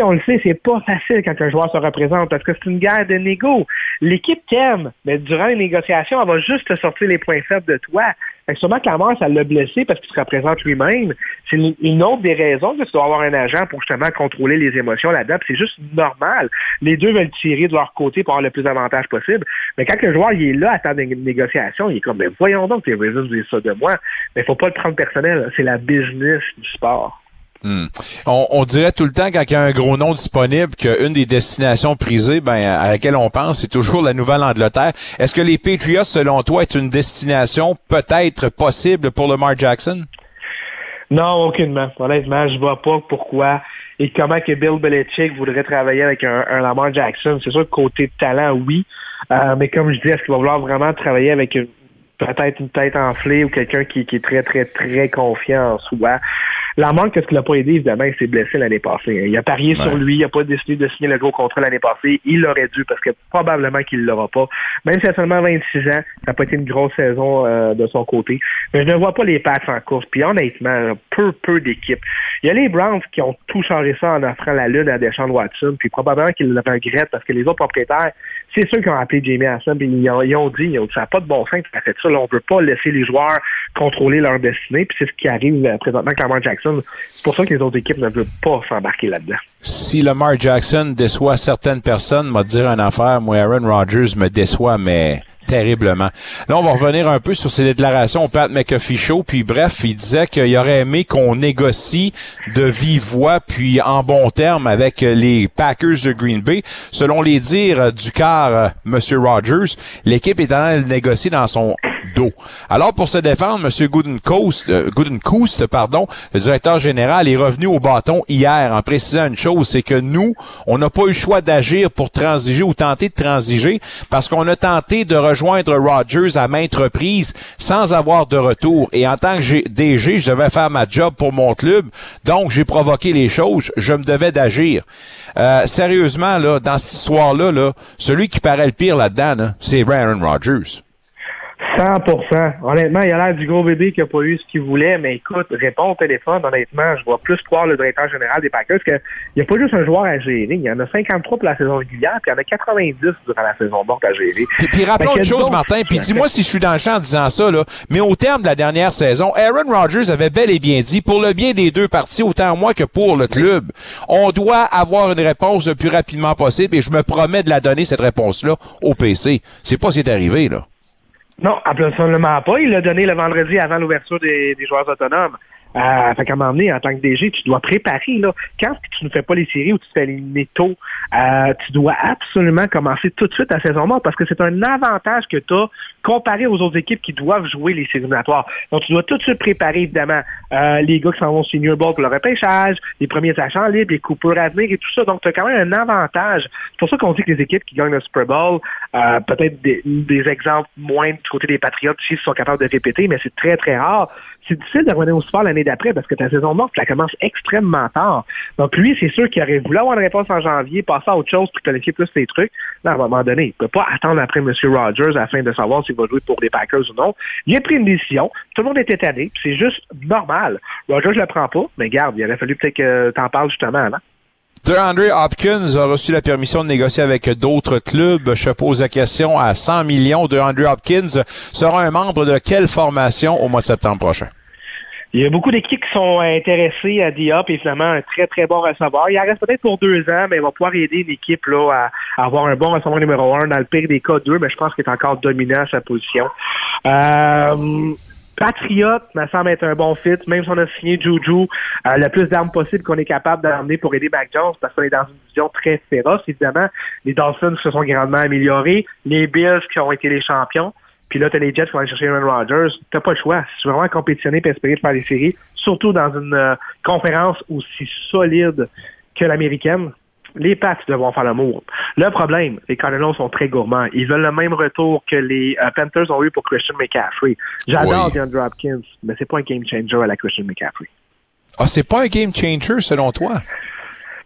On le sait, c'est pas facile quand un joueur se représente parce que c'est une guerre de négo. L'équipe t'aime, mais durant les négociations, elle va juste te sortir les points faibles de toi. Fait que sûrement que la mort, ça l'a blessé parce qu'il se représente lui-même. C'est une autre des raisons que tu dois avoir un agent pour justement contrôler les émotions là-dedans. C'est juste normal. Les deux veulent tirer de leur côté pour avoir le plus d'avantages possible. Mais quand le joueur il est là à temps de négociation, il est comme, voyons donc les disent ça de moi. Mais il faut pas le prendre personnel. C'est la business du sport. Hmm. On, dirait tout le temps quand il y a un gros nom disponible qu'une des destinations prisées ben, à laquelle on pense, c'est toujours la Nouvelle-Angleterre. Est-ce que les Patriots, selon toi, est une destination peut-être possible pour Lamar Jackson? Non, aucunement. Honnêtement, je vois pas pourquoi et comment que Bill Belichick voudrait travailler avec un, Lamar Jackson? C'est sûr que côté talent, oui. Euh, mais comme je dis, est-ce qu'il va vouloir vraiment travailler avec peut-être une tête enflée ou quelqu'un qui, qui, est très, très, très confiant en soi. La manque, qu'est-ce qu'il n'a pas aidé, évidemment, il s'est blessé l'année passée. Il a parié sur lui, il n'a pas décidé de signer le gros contrat l'année passée. Il l'aurait dû parce que probablement qu'il ne l'aura pas. Même s'il a seulement 26 ans, ça n'a pas été une grosse saison euh, de son côté. Mais je ne vois pas les Pats en course. Puis honnêtement, peu, peu d'équipes. Il y a les Browns qui ont tout changé ça en offrant la lune à Deshaun Watson. Puis probablement qu'ils le regrettent parce que les autres propriétaires, c'est ceux qui ont appelé Jamie Hassan. Puis ils ont, dit, ils ont dit, ça n'a pas de bon sens as fait ça. Là, on ne veut pas laisser les joueurs contrôler leur destinée. Puis c'est ce qui arrive euh, présentement avec Lamar Jackson. C'est pour ça que les autres équipes ne veulent pas s'embarquer là-dedans. Si Lamar Jackson déçoit certaines personnes, m'a dire une affaire, moi Aaron Rodgers me déçoit, mais terriblement. Là, on va revenir un peu sur ces déclarations au Pat McAfee Show, puis bref, il disait qu'il aurait aimé qu'on négocie de vive voix, puis en bon terme avec les Packers de Green Bay. Selon les dires du car, Monsieur Rogers, l'équipe est en train de négocier dans son d'eau. Alors, pour se défendre, M. Goodencoast, euh, pardon, le directeur général, est revenu au bâton hier en précisant une chose, c'est que nous, on n'a pas eu le choix d'agir pour transiger ou tenter de transiger parce qu'on a tenté de rejoindre Rogers à maintes reprises sans avoir de retour. Et en tant que DG, je devais faire ma job pour mon club, donc j'ai provoqué les choses, je me devais d'agir. Euh, sérieusement, là, dans cette histoire-là, là, celui qui paraît le pire là-dedans, là, c'est Aaron Rodgers. 100% Honnêtement, il a l'air du gros bébé qui n'a pas eu ce qu'il voulait, mais écoute, réponds au téléphone, honnêtement, je vois plus croire le directeur général des Packers qu'il n'y a pas juste un joueur à gérer. Il y en a 53 pour la saison régulière, puis il y en a 90 durant la saison morte à gérer. Puis, puis rappelons une chose, Martin, puis dis-moi si je suis dans le champ en disant ça, là, mais au terme de la dernière saison, Aaron Rodgers avait bel et bien dit, pour le bien des deux parties, autant moi que pour le club, on doit avoir une réponse le plus rapidement possible, et je me promets de la donner, cette réponse-là, au PC. C'est pas ce qui est arrivé, là. Non, absolument pas. Il l'a donné le vendredi avant l'ouverture des, joueurs autonomes. Euh, fait qu'à un moment donné, en tant que DG, tu dois préparer. Là, quand tu ne fais pas les séries ou tu fais les tôt, euh, tu dois absolument commencer tout de suite la saison morte parce que c'est un avantage que tu as comparé aux autres équipes qui doivent jouer les séries éliminatoires. Donc, tu dois tout de suite préparer, évidemment, euh, les gars qui s'en vont Senior Bowl pour le repêchage, les premiers achats libres, les coupures à venir et tout ça. Donc, tu as quand même un avantage. C'est pour ça qu'on dit que les équipes qui gagnent le Super Bowl, euh, peut-être des, des, exemples moins du côté des Patriotes, s'ils sont capables de répéter, mais c'est très, très rare c'est difficile de revenir au sport l'année d'après parce que ta saison morte, ça commence extrêmement tard. Donc lui, c'est sûr qu'il aurait voulu avoir une réponse en janvier, passer à autre chose pour qualifier plus les trucs. Là, à un moment donné, il ne peut pas attendre après M. Rogers afin de savoir s'il va jouer pour les Packers ou non. Il a pris une décision. Tout le monde était tanné. C'est juste normal. Rogers ne le prend pas, mais garde, il aurait fallu peut-être que tu en parles justement avant. DeAndre Hopkins a reçu la permission de négocier avec d'autres clubs. Je pose la question à 100 millions. DeAndre Hopkins sera un membre de quelle formation au mois de septembre prochain? Il y a beaucoup d'équipes qui sont intéressées à Diop et finalement un très très bon receveur. Il en reste peut-être pour deux ans, mais il va pouvoir aider une équipe là, à, avoir un bon receveur numéro un. Dans le pire des cas, deux, mais je pense qu'il est encore dominant à sa position. Euh, Patriot me semble être un bon fit, même si on a signé Juju, euh, le plus d'armes possible qu'on est capable d'emmener pour aider Mac Jones, parce qu'on est dans une division très féroce, évidemment. Les Dolphins se sont grandement améliorés, les Bills qui ont été les champions, puis là, tu as les Jets qui vont aller chercher Aaron Rodgers. Tu pas le choix. Si tu veux vraiment compétitionner et espérer de faire des séries, surtout dans une euh, conférence aussi solide que l'américaine, les Pats devront faire l'amour. Le problème, les Cardinals sont très gourmands. Ils veulent le même retour que les euh, Panthers ont eu pour Christian McCaffrey. J'adore oui. DeAndre Hopkins, mais c'est pas un game changer à la Christian McCaffrey. Ah, c'est pas un game changer selon toi?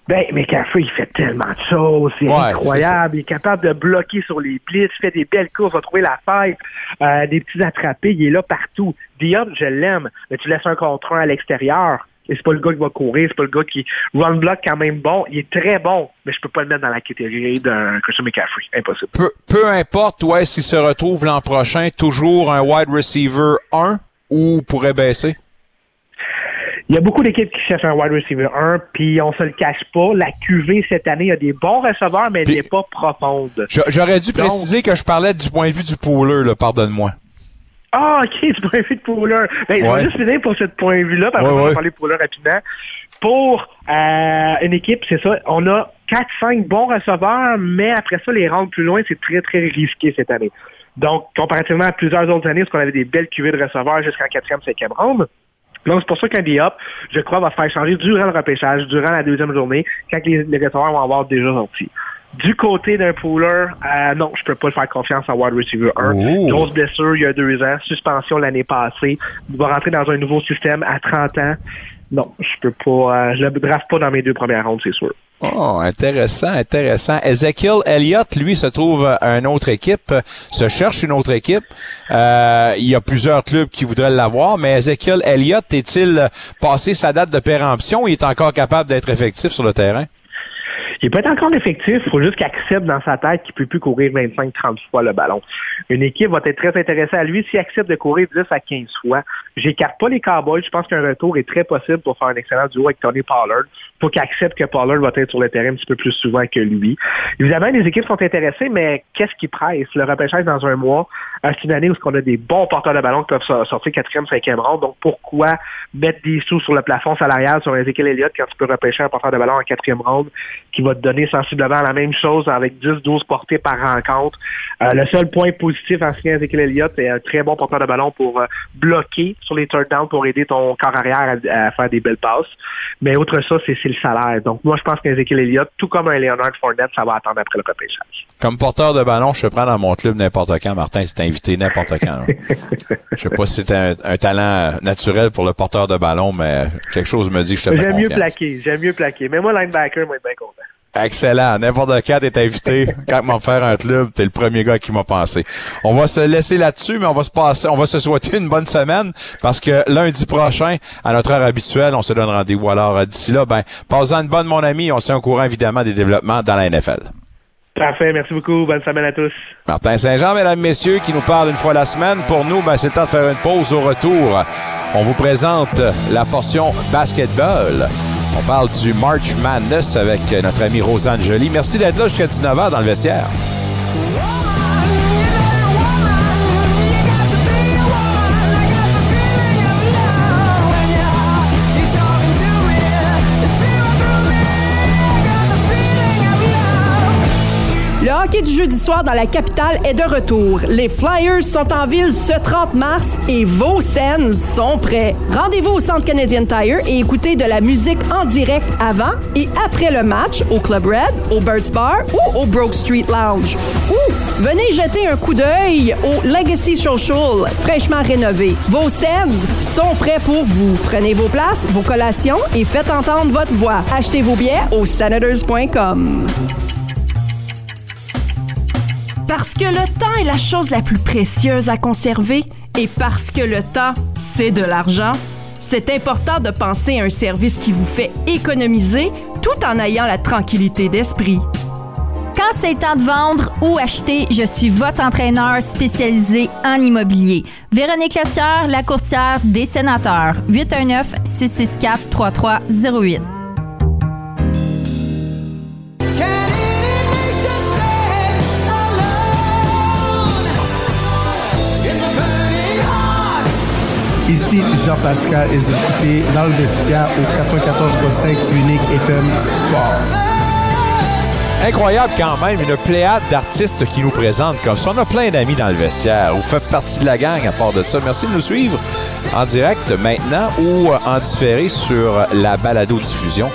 Ben, McCaffrey, il fait tellement de choses. C'est incroyable. Il est capable de bloquer sur les blitz, il fait des belles courses, va trouver la fête, euh, des petits attrapés. Il est là partout. Diop, je l'aime, mais tu laisses un contre un à l'extérieur. Et c'est pas le gars qui va courir, c'est pas le gars qui run block quand même bon. Il est très bon, mais je peux pas le mettre dans la catégorie d'un Christian McCaffrey. Impossible. Peu, peu importe, ouais, s'il se retrouve l'an prochain, toujours un wide receiver 1 ou pourrait baisser? Il y a beaucoup d'équipes qui cherchent un wide receiver 1, puis on se le cache pas. La QV cette année a des bons receveurs, mais elle n'est pas profonde. J'aurais dû préciser que je parlais du point de vue du pooler, pardonne-moi. Ah, ok, [LAUGHS] du point de vue de pooler. Ben, Je vais juste finir pour ce point de vue-là, parce qu'on va parler de pooler rapidement. Pour euh, une équipe, c'est ça, on a 4-5 bons receveurs, mais après ça, les rendre plus loin, c'est très, très risqué cette année. Donc, comparativement à plusieurs autres années, parce qu'on avait des belles QV de receveurs jusqu'en 4e, 5e ronde, donc, c'est pour ça qu'un D-Up, je crois, va se faire changer durant le repêchage, durant la deuxième journée, quand les, les receveurs vont avoir déjà sorti. Du côté d'un pooler, euh, non, je peux pas faire confiance à wide receiver 1. Oh. Grosse blessure il y a deux ans, suspension l'année passée. Il va rentrer dans un nouveau système à 30 ans. Non, je peux pas, euh, je le draft pas dans mes deux premières rondes, c'est sûr. Oh, intéressant, intéressant. Ezekiel Elliott, lui, se trouve à une autre équipe, se cherche une autre équipe. Euh, il y a plusieurs clubs qui voudraient l'avoir, mais Ezekiel Elliott est-il passé sa date de péremption? Il est encore capable d'être effectif sur le terrain? Il peut être encore effectif, il faut juste qu'il accepte dans sa tête qu'il ne peut plus courir 25-30 fois le ballon. Une équipe va être très intéressée à lui s'il accepte de courir 10 à 15 fois. J'écarte pas les Cowboys, je pense qu'un retour est très possible pour faire un excellent duo avec Tony Pollard. Faut qu'il accepte que Pollard va être sur le terrain un petit peu plus souvent que lui. Évidemment, les équipes sont intéressées, mais qu'est-ce qui presse? Le repêchage dans un mois, c'est une année où on a des bons porteurs de ballon qui peuvent sortir quatrième, cinquième ronde. Donc pourquoi mettre des sous sur le plafond salarial sur Ezekiel Elliott quand tu peux repêcher un porteur de ballon en quatrième ronde qui va te donner sensiblement la même chose avec 10-12 portées par rencontre. Euh, le seul point positif en est Ezekiel Elliott, c'est un très bon porteur de ballon pour euh, bloquer sur les third downs pour aider ton corps arrière à, à faire des belles passes. Mais outre ça, c'est le salaire. Donc moi, je pense qu'Ezekiel Elliott, tout comme un Leonard Fournette, ça va attendre après le repêchage. Comme porteur de ballon, je te prends dans mon club n'importe quand, Martin. Tu invité n'importe quand. [LAUGHS] je sais pas si c'est un, un talent naturel pour le porteur de ballon, mais quelque chose me dit que je te fais J'aime mieux plaquer, j'aime mieux plaquer. Mais moi, linebacker, moi, je suis bien content. Excellent. N'importe quand t'es invité. Quand m'en faire un club, t'es le premier gars qui m'a pensé. On va se laisser là-dessus, mais on va se passer, on va se souhaiter une bonne semaine parce que lundi prochain, à notre heure habituelle, on se donne rendez-vous. Alors, d'ici là, ben, passe-en une bonne, mon ami. On s'est au courant, évidemment, des développements dans la NFL. Parfait, merci beaucoup. Bonne semaine à tous. Martin Saint-Jean, mesdames, messieurs, qui nous parle une fois la semaine. Pour nous, ben, c'est le temps de faire une pause au retour. On vous présente la portion basketball. On parle du March Madness avec notre ami Rosanne Joly. Merci d'être là jusqu'à 19h dans le vestiaire. Hockey du jeudi soir dans la capitale est de retour. Les Flyers sont en ville ce 30 mars et vos scènes sont prêts. Rendez-vous au Centre Canadian Tire et écoutez de la musique en direct avant et après le match au Club Red, au Birds Bar ou au Broke Street Lounge. Ou venez jeter un coup d'œil au Legacy Social, fraîchement rénové. Vos scènes sont prêts pour vous. Prenez vos places, vos collations et faites entendre votre voix. Achetez vos billets au senators.com. Parce que le temps est la chose la plus précieuse à conserver et parce que le temps, c'est de l'argent, c'est important de penser à un service qui vous fait économiser tout en ayant la tranquillité d'esprit. Quand c'est temps de vendre ou acheter, je suis votre entraîneur spécialisé en immobilier. Véronique Lessière, la courtière des sénateurs. 819-664-3308. Ici Jean-Pascal et vous écoutez dans le vestiaire au 94.5 Unique FM Sport. Incroyable quand même, une pléiade d'artistes qui nous présentent comme ça. On a plein d'amis dans le vestiaire. Vous faites partie de la gang à part de ça. Merci de nous suivre en direct maintenant ou en différé sur la balado-diffusion.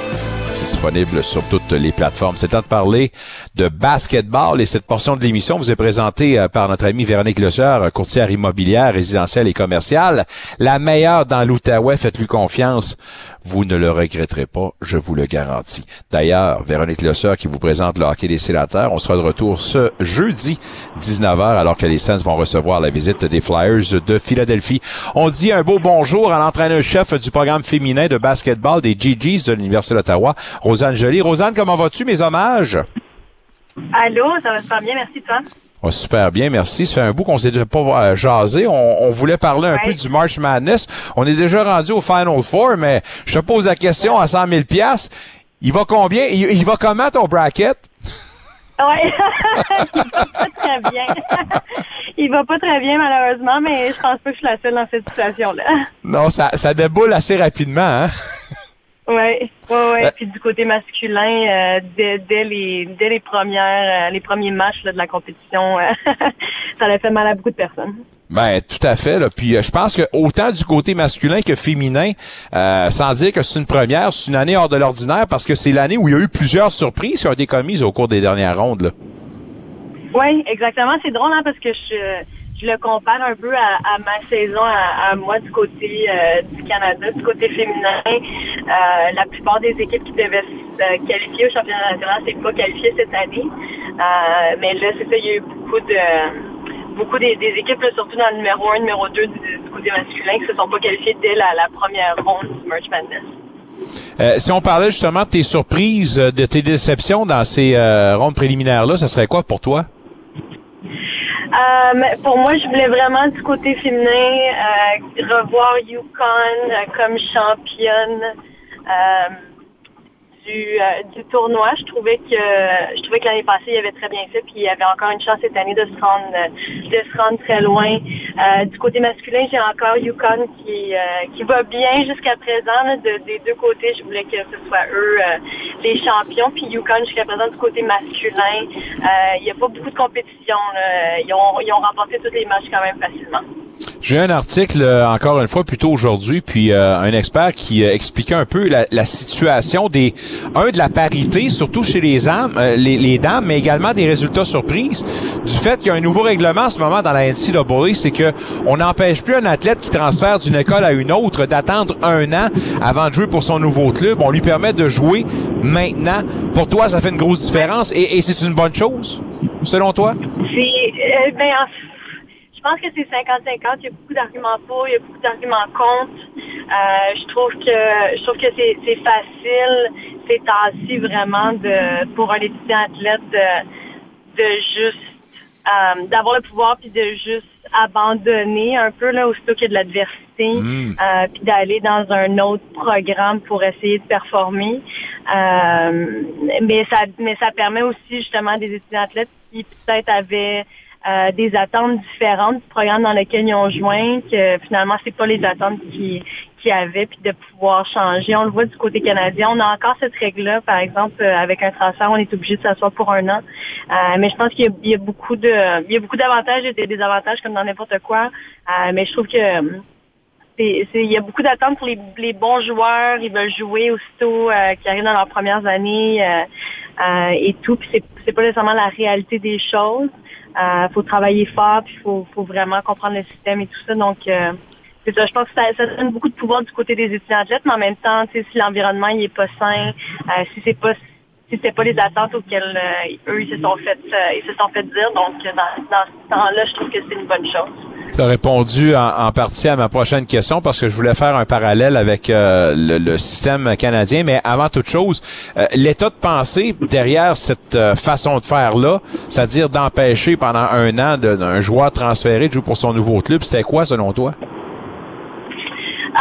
C'est disponible sur les plateformes. C'est temps de parler de basketball et cette portion de l'émission vous est présentée euh, par notre amie Véronique Lesseur, courtière immobilière, résidentielle et commerciale. La meilleure dans l'Outaouais, faites-lui confiance. Vous ne le regretterez pas, je vous le garantis. D'ailleurs, Véronique Lesseur qui vous présente le hockey des sénateurs, on sera de retour ce jeudi 19h alors que les Saints vont recevoir la visite des Flyers de Philadelphie. On dit un beau bonjour à l'entraîneur-chef du programme féminin de basketball des GGs de l'Université d'Ottawa, Rosanne Joly. Rosanne, comment vas-tu? Mes hommages? Allô, ça va super bien, merci toi. Oh, super bien, merci. Ça fait un bout qu'on s'est pas euh, jasé. On, on voulait parler un Ouais. peu du March Madness. On est déjà rendu au Final Four, mais je te pose la question à 100 000 piastres. Il va combien? Il, il va comment ton bracket? Ouais, [LAUGHS] il va pas très bien. il va pas très bien malheureusement, mais je pense pas que je suis la seule dans cette situation-là. Non, ça, ça déboule assez rapidement, hein? Ouais, ouais, ouais. Euh. Puis du côté masculin, euh, dès, dès les dès les premières euh, les premiers matchs là, de la compétition, euh, [LAUGHS] ça a fait mal à beaucoup de personnes. Ben, tout à fait. Là. Puis euh, je pense que autant du côté masculin que féminin, euh, sans dire que c'est une première, c'est une année hors de l'ordinaire parce que c'est l'année où il y a eu plusieurs surprises qui ont été commises au cours des dernières rondes. Oui, exactement. C'est drôle hein, parce que je, je le compare un peu à, ma saison, à, moi du côté euh, du Canada, du côté féminin. Euh, la plupart des équipes qui devaient se qualifier au championnat national, c'est pas qualifié cette année. Euh, mais là, c'est ça, il y a eu beaucoup de beaucoup des, équipes, surtout dans le numéro 1, numéro 2 du, côté masculin, qui se sont pas qualifiées dès la, première ronde du Merch Madness. Si on parlait justement de tes surprises, de tes déceptions dans ces rondes préliminaires-là, ça serait quoi pour toi? Euh, pour moi, je voulais vraiment du côté féminin euh, revoir Yukon euh, comme championne. Euh, du, euh, tournoi. Je trouvais que je trouvais que l'année passée, il avait très bien fait, puis il avait encore une chance cette année de se rendre de se rendre très loin. Euh, du côté masculin, j'ai encore Yukon qui, qui va bien jusqu'à présent. des deux côtés, je voulais que ce soit eux euh, les champions. Puis Yukon jusqu'à présent du côté masculin, euh, il n'y a pas beaucoup de compétition. Ils, ont, ils ont remporté tous les matchs quand même facilement. J'ai un article, euh, encore une fois, plutôt aujourd'hui, puis euh, un expert qui euh, expliquait un peu la, la situation des, un, de la parité, surtout chez les, âmes, euh, les, les dames, mais également des résultats surprises, du fait qu'il y a un nouveau règlement en ce moment dans la NCAA, c'est que on n'empêche plus un athlète qui transfère d'une école à une autre d'attendre un an avant de jouer pour son nouveau club. On lui permet de jouer maintenant. Pour toi, ça fait une grosse différence et, et c'est une bonne chose, selon toi? C'est, euh, ben, en- je pense que c'est 50-50. Il y a beaucoup d'arguments pour, il y a beaucoup d'arguments contre. Euh, je trouve que je trouve que c'est, c'est facile ces temps-ci vraiment de pour un étudiant athlète de, de juste euh, d'avoir le pouvoir puis de juste abandonner un peu là aussitôt qu'il y a de l'adversité Mm. euh, puis d'aller dans un autre programme pour essayer de performer. Euh, mais ça mais ça permet aussi justement des étudiants athlètes qui peut-être avaient euh, des attentes différentes du programme dans lequel ils ont joint, que finalement c'est pas les attentes qui qui avaient, puis de pouvoir changer. On le voit du côté canadien. On a encore cette règle-là, par exemple, euh, avec un transfert, on est obligé de s'asseoir pour un an. Euh, mais je pense qu'il y y a beaucoup d'avantages et des désavantages comme dans n'importe quoi. Euh, mais je trouve que c'est- il y a beaucoup d'attentes pour les, les bons joueurs. Ils veulent jouer aussitôt euh, qui arrivent dans leurs premières années euh, euh, et tout. Puis c'est pas nécessairement la réalité des choses. Il faut travailler fort, puis faut, faut vraiment comprendre le système et tout ça. Donc euh, ça, je pense que ça, ça donne beaucoup de pouvoir du côté des étudiants athlètes, mais en même temps, si l'environnement il est pas sain, euh, si c'est pas c'était pas les attentes auxquelles euh, eux ils se sont fait euh, ils se sont fait dire, donc euh, dans, dans ce temps-là, je trouve que c'est une bonne chose. Tu as répondu en, en partie à ma prochaine question parce que je voulais faire un parallèle avec euh, le, le système canadien. Mais avant toute chose, euh, l'état de pensée derrière cette euh, façon de faire-là, c'est-à-dire d'empêcher pendant un an d'un joueur transféré de jouer pour son nouveau club, c'était quoi selon toi?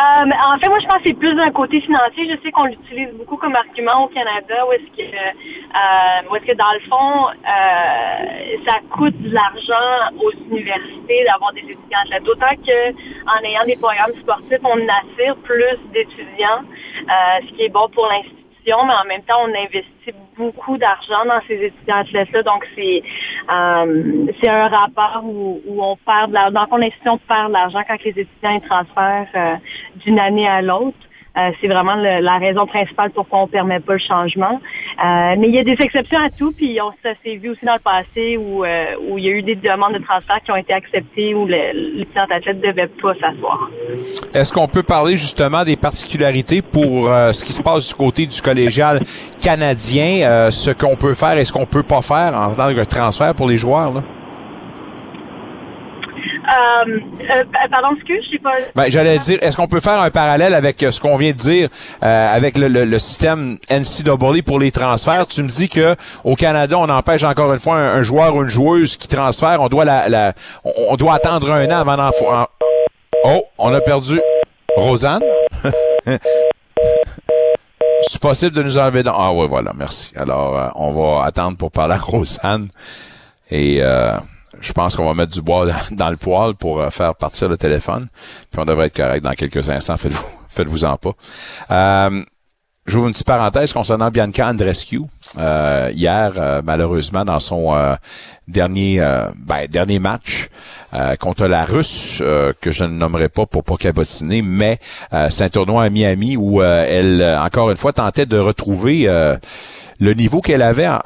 Euh, en fait, moi, je pense que c'est plus d'un côté financier. Je sais qu'on l'utilise beaucoup comme argument au Canada, où est-ce que, euh, est-ce que dans le fond, euh, ça coûte de l'argent aux universités d'avoir des étudiants athlètes. D'autant que en ayant des programmes sportifs, on attire plus d'étudiants, ce qui est bon pour l'institution, mais en même temps, on investit beaucoup d'argent dans ces étudiants athlètes-là. Donc, c'est euh, c'est un rapport où, on perd de l'argent. Dans mon institution, on perd de l'argent quand les étudiants transfèrent euh, d'une année à l'autre. Euh, c'est vraiment le- la raison principale pourquoi on ne permet pas le changement. Euh, mais il y a des exceptions à tout, puis on, s'est vu aussi dans le passé où, euh, où il y a eu des demandes de transfert qui ont été acceptées où le- athlète ne devait pas s'asseoir. Est-ce qu'on peut parler justement des particularités pour euh, ce qui se passe du côté du collégial canadien, euh, ce qu'on peut faire et ce qu'on peut pas faire en tant que transfert pour les joueurs? Là? Euh, euh, pardon, excuse, je sais pas. Ben, j'allais dire, est-ce qu'on peut faire un parallèle avec euh, ce qu'on vient de dire euh, avec le, le- le système NCAA pour les transferts? Tu me dis que au Canada, on empêche encore une fois un, un joueur ou une joueuse qui transfère. On doit la, la- on, doit attendre un an avant d'en en- Oh, on a perdu Rosanne? [LAUGHS] C'est possible de nous enlever dans... Ah ouais, voilà, merci. Alors, euh, on va attendre pour parler à Rosanne. Et euh, je pense qu'on va mettre du bois [LAUGHS] dans, le poêle pour euh, faire partir le téléphone. Puis on devrait être correct dans quelques instants. Faites-vous, [LAUGHS] faites-vous en pas. Euh, J'ouvre une petite parenthèse concernant Bianca Andrescu. Euh, hier, euh, malheureusement, dans son euh, dernier euh, ben, dernier match contre la Russe, que je ne nommerai pas pour pas cabotiner, mais c'est un tournoi à Miami où elle, encore une fois, tentait de retrouver le niveau qu'elle avait en,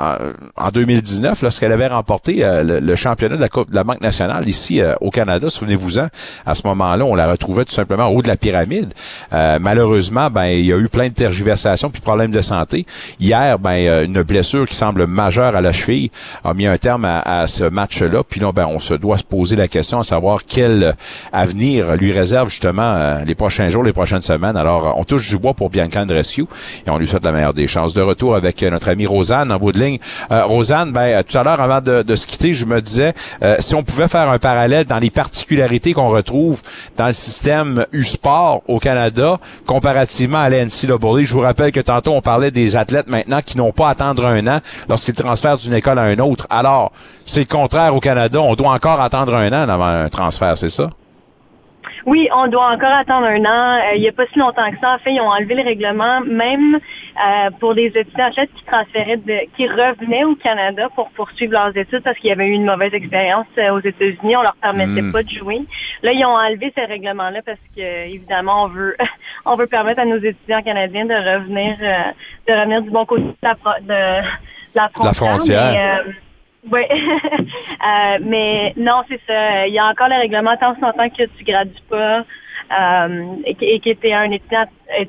en 2019 lorsqu'elle avait remporté euh, le, championnat de la Coupe de la Banque nationale ici euh, au Canada. Souvenez-vous-en, à ce moment-là, on la retrouvait tout simplement au haut de la pyramide. Euh, malheureusement, ben il y a eu plein de tergiversations puis problèmes de santé. Hier, ben une blessure qui semble majeure à la cheville a mis un terme à, ce match-là. Puis là, ben on se doit se poser la question à savoir quel avenir lui réserve justement les prochains jours, les prochaines semaines. Alors, on touche du bois pour Bianca Andrescu et on lui souhaite la meilleure des chances. De retour avec notre notre Rosanne en bout de ligne. Euh, Rosanne, ben tout à l'heure, avant de, de se quitter, je me disais euh, si on pouvait faire un parallèle dans les particularités qu'on retrouve dans le système U-Sport au Canada comparativement à l'NCAA. Je vous rappelle que tantôt on parlait des athlètes maintenant qui n'ont pas à attendre un an lorsqu'ils transfèrent d'une école à une autre. Alors, c'est le contraire au Canada. On doit encore attendre un an avant un transfert, c'est ça? Oui, on doit encore attendre un an. Euh, il n'y a pas si longtemps que ça. En fait, ils ont enlevé le règlement, même euh, pour des étudiants athlètes qui transféraient, de, qui revenaient au Canada pour poursuivre leurs études parce qu'il y avait eu une mauvaise expérience euh, aux États-Unis. On leur permettait Mm. pas de jouer. Là, ils ont enlevé ce règlement-là parce que, évidemment, on veut, [LAUGHS] on veut permettre à nos étudiants canadiens de revenir, euh, de revenir du bon côté de la, de, de la frontière. frontière. mais, euh, [LAUGHS] oui, Euh, mais non, c'est ça. Il y a encore le règlement tant en que tu gradues pas et que- et tu es un étudiant euh,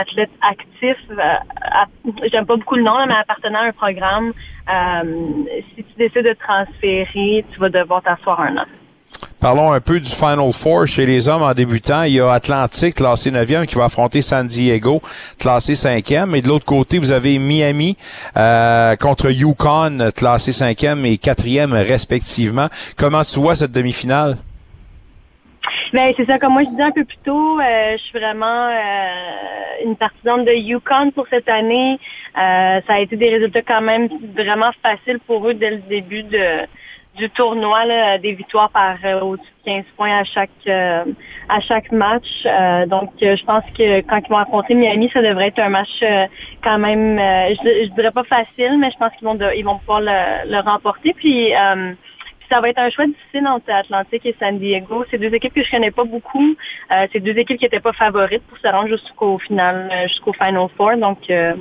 athlète actif. euh, J'aime pas beaucoup le nom, mais appartenant à un programme, euh, si tu décides de transférer, tu vas devoir t'asseoir un an. Parlons un peu du Final Four chez les hommes en débutant. Il y a Atlantic, classé 9e, qui va affronter San Diego, classé 5e. Et de l'autre côté, vous avez Miami euh, contre Yukon, classé 5e et 4e respectivement. Comment tu vois cette demi-finale? Ben, c'est ça, comme moi je disais un peu plus tôt, euh, je suis vraiment euh, une partisane de Yukon pour cette année. Euh, ça a été des résultats quand même vraiment faciles pour eux dès le début du tournoi, là, des victoires par euh, au-dessus de 15 points à chaque euh, à chaque match. Euh, donc je pense que quand ils vont affronter Miami, ça devrait être un match quand même, je, je dirais pas facile, mais je pense qu'ils vont ils vont pouvoir le, le remporter. Puis ça va être un choix difficile entre Atlantique et San Diego. C'est deux équipes que je connais pas beaucoup. Euh, c'est deux équipes qui étaient pas favorites pour se rendre jusqu'au final, euh, jusqu'au Final Four. Donc, euh,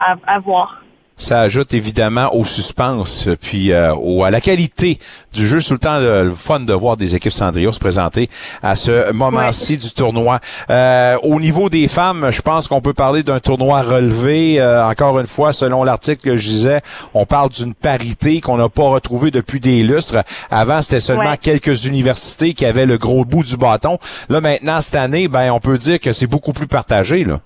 à voir. Ça ajoute évidemment au suspense, puis euh, au, à la qualité du jeu. C'est tout le temps le, le fun de voir des équipes Cendrillon se présenter à ce moment-ci du tournoi. Euh, au niveau des femmes, je pense qu'on peut parler d'un tournoi relevé. Euh, encore une fois, selon l'article que je disais, on parle d'une parité qu'on n'a pas retrouvée depuis des lustres. Avant, c'était seulement Ouais. quelques universités qui avaient le gros bout du bâton. Là, maintenant, cette année, ben, on peut dire que c'est beaucoup plus partagé. Là.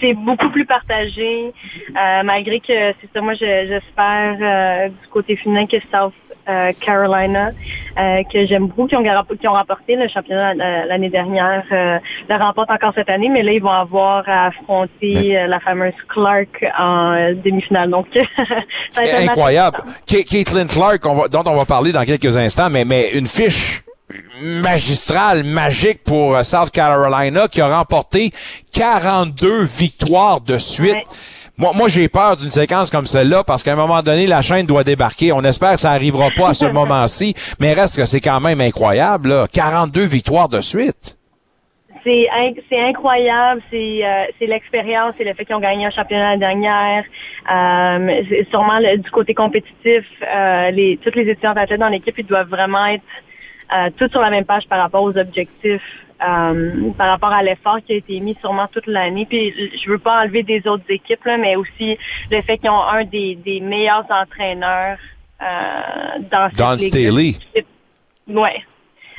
C'est beaucoup plus partagé, euh, malgré que c'est ça, moi je- j'espère euh, du côté féminin que South euh, Carolina, euh, que j'aime beaucoup, qui ont, qui ont remporté le championnat euh, l'année dernière, euh, le remportent encore cette année, mais là ils vont avoir à affronter la fameuse Clark en demi-finale. Donc [LAUGHS] match incroyable. Caitlin Clark, on va- dont on va parler dans quelques instants, mais, mais une fiche magistrale, magique pour euh, South Carolina qui a remporté 42 victoires de suite. Moi, moi j'ai peur d'une séquence comme celle-là parce qu'à un moment donné, la chaîne doit débarquer. On espère que ça arrivera pas à ce [LAUGHS] moment-ci, mais reste que c'est quand même incroyable. Là. 42 victoires de suite. C'est inc- c'est incroyable, c'est euh, l'expérience, c'est le fait qu'ils ont gagné un championnat l'année dernière. Euh, c'est sûrement le- du côté compétitif, euh, les toutes les étudiants athlètes dans l'équipe, ils doivent vraiment être euh, tous sur la même page par rapport aux objectifs, euh, par rapport à l'effort qui a été mis sûrement toute l'année. Puis je veux pas enlever des autres équipes, là, mais aussi le fait qu'ils ont un des, des meilleurs entraîneurs euh, dans Don. Staley. Ouais.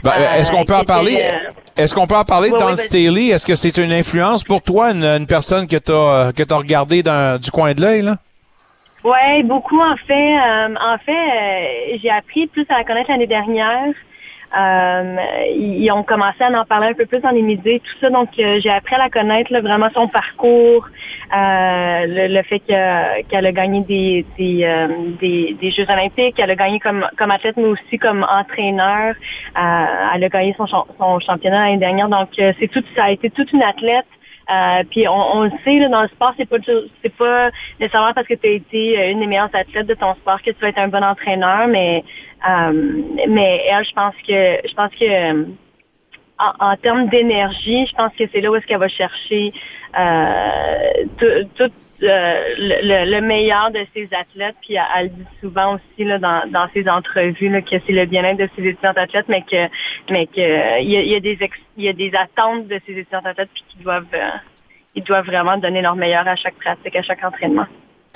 Ben, Euh, Est-ce qu'on peut en parler? euh, Est-ce qu'on peut en parler Ouais, de Don. Staley? Est-ce que c'est une influence pour toi, une, une personne que tu as, que as regardé dans, du coin de l'œil? là? Oui, beaucoup en fait. Euh, en fait, euh, j'ai appris plus à la connaître l'année dernière. Euh, ils ont commencé à en parler un peu plus dans les médias tout ça, donc euh, j'ai appris à la connaître là, vraiment son parcours, euh, le, le fait que- qu'elle a gagné des des, euh, des des Jeux olympiques, elle a gagné comme comme athlète mais aussi comme entraîneur. Euh, elle a gagné son, son championnat l'année dernière, donc c'est tout ça a été toute une athlète. Euh, puis on, on le sait, là, dans le sport, c'est pas c'est pas nécessairement parce que tu as été euh, une des meilleures athlètes de ton sport que tu vas être un bon entraîneur, mais euh, mais elle, je pense que je pense que euh, en, en termes d'énergie, je pense que c'est là où est-ce qu'elle va chercher euh, tout, tout, le, le- le meilleur de ses athlètes. Puis elle, elle le dit souvent aussi là, dans, dans ses entrevues là, que c'est le bien-être de ses étudiants athlètes, mais que mais que euh, il y a, y a des y a des attentes de ses étudiants athlètes puis qu'ils doivent euh, ils doivent vraiment donner leur meilleur à chaque pratique, à chaque entraînement.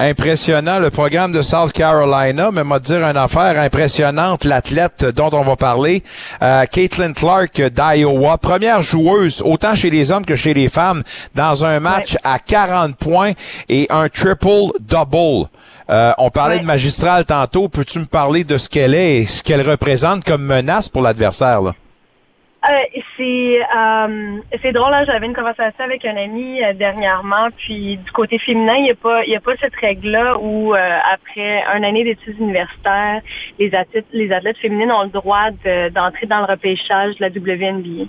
Impressionnant le programme de South Carolina, mais m'a dire une affaire impressionnante, l'athlète dont on va parler, euh, Caitlin Clark d'Iowa, première joueuse autant chez les hommes que chez les femmes dans un match à 40 points et un triple double. Euh, on parlait de magistral tantôt, peux-tu me parler de ce qu'elle est et ce qu'elle représente comme menace pour l'adversaire là? Euh, c'est euh, c'est drôle, là, j'avais une conversation avec un ami euh, dernièrement, puis du côté féminin, il n'y a pas il a pas cette règle-là où euh, après une année d'études universitaires, les athlètes les athlètes féminines ont le droit de- d'entrer dans le repêchage de la WNBA.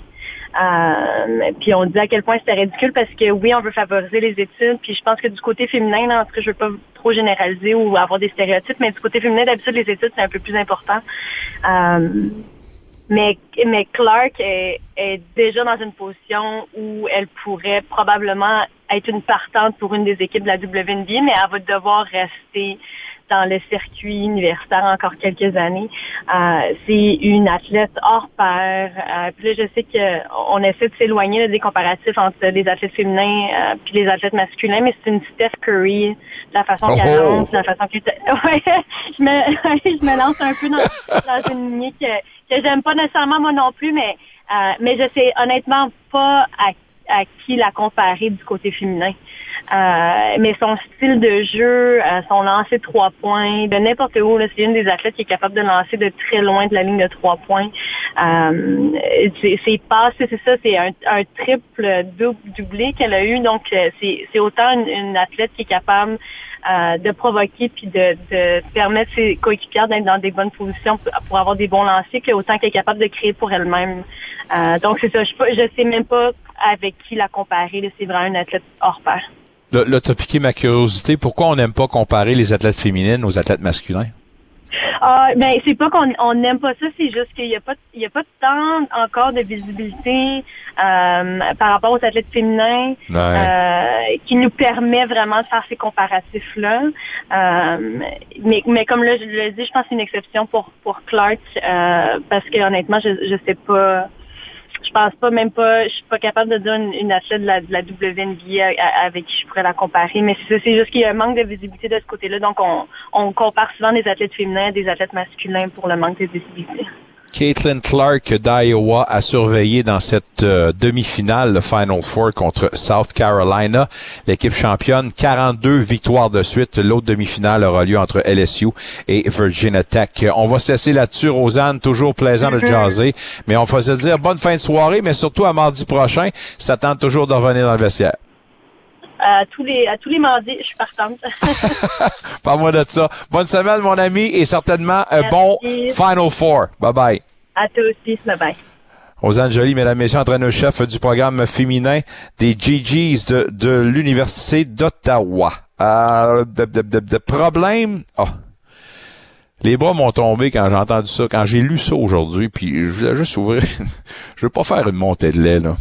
Euh, puis on dit à quel point c'était ridicule parce que oui, on veut favoriser les études, puis je pense que du côté féminin, là, en tout cas, je veux pas trop généraliser ou avoir des stéréotypes, mais du côté féminin, d'habitude, les études, c'est un peu plus important. Euh, mais, mais Clark est, déjà dans une position où elle pourrait probablement être une partante pour une des équipes de la WNBA, mais elle va devoir rester dans le circuit universitaire encore quelques années. Euh, c'est une athlète hors pair. Euh, puis là, je sais qu'on essaie de s'éloigner des comparatifs entre les athlètes féminins euh, puis les athlètes masculins, mais c'est une Steph Curry, la façon qu'elle Oh! lance, la façon qu'elle... [LAUGHS] Ouais, je me, [LAUGHS] je me lance un peu dans, dans une lignée que, que j'aime pas nécessairement moi non plus, mais, euh, mais je sais honnêtement pas à, à qui la comparer du côté féminin. Euh, mais son style de jeu, euh, son lancer de trois points, de n'importe où, c'est une des athlètes qui est capable de lancer de très loin de la ligne de trois points. Euh, c'est passes, c'est ça, c'est un, un triple double doublé qu'elle a eu. Donc euh, c'est autant une, une athlète qui est capable euh, de provoquer puis de, de permettre ses coéquipières d'être dans des bonnes positions pour, avoir des bons lancers, que autant qu'elle est capable de créer pour elle-même. Euh, donc c'est ça, je, je sais même pas avec qui la comparer. C'est vraiment une athlète hors pair. Là, là t'as piqué ma curiosité. Pourquoi on n'aime pas comparer les athlètes féminines aux athlètes masculins? Ah, ben c'est pas qu'on on n'aime pas ça, c'est juste qu'il y a pas il y a pas tant encore de visibilité euh, par rapport aux athlètes féminins Ouais. euh, qui nous permet vraiment de faire ces comparatifs là. mais mais comme là je le dis, je pense que c'est une exception pour pour Clark euh, parce que honnêtement je je sais pas je pense pas, même pas, je suis pas capable de dire une, athlète de la, de WNBA avec qui je pourrais la comparer, mais c'est juste qu'il y a un manque de visibilité de ce côté-là, donc on, on compare souvent des athlètes féminins à des athlètes masculins pour le manque de visibilité. Caitlin Clark d'Iowa a surveillé dans cette euh, demi-finale, le Final Four contre South Carolina. L'équipe championne, 42 victoires de suite. L'autre demi-finale aura lieu entre LSU et Virginia Tech. On va se laisser là-dessus, Rosanne. Toujours plaisant de jaser. Mais on va se dire bonne fin de soirée, mais surtout à mardi prochain. Ça tente toujours de revenir dans le vestiaire. À tous les, à tous les mardis, je suis partante. [LAUGHS] Parle-moi de ça. Bonne semaine, mon ami, et certainement un bon. Final Four. Bye-bye. à toi aussi, bye bye. Rosanne Joly, mesdames, messieurs, entraîneur-chef du programme féminin des GGs de, de l'Université d'Ottawa. Euh, de, de- de- de problème... Ah. Les bras m'ont tombé quand j'ai entendu ça, quand j'ai lu ça aujourd'hui, puis je voulais juste ouvrir... [LAUGHS] je veux pas faire une montée de lait, là.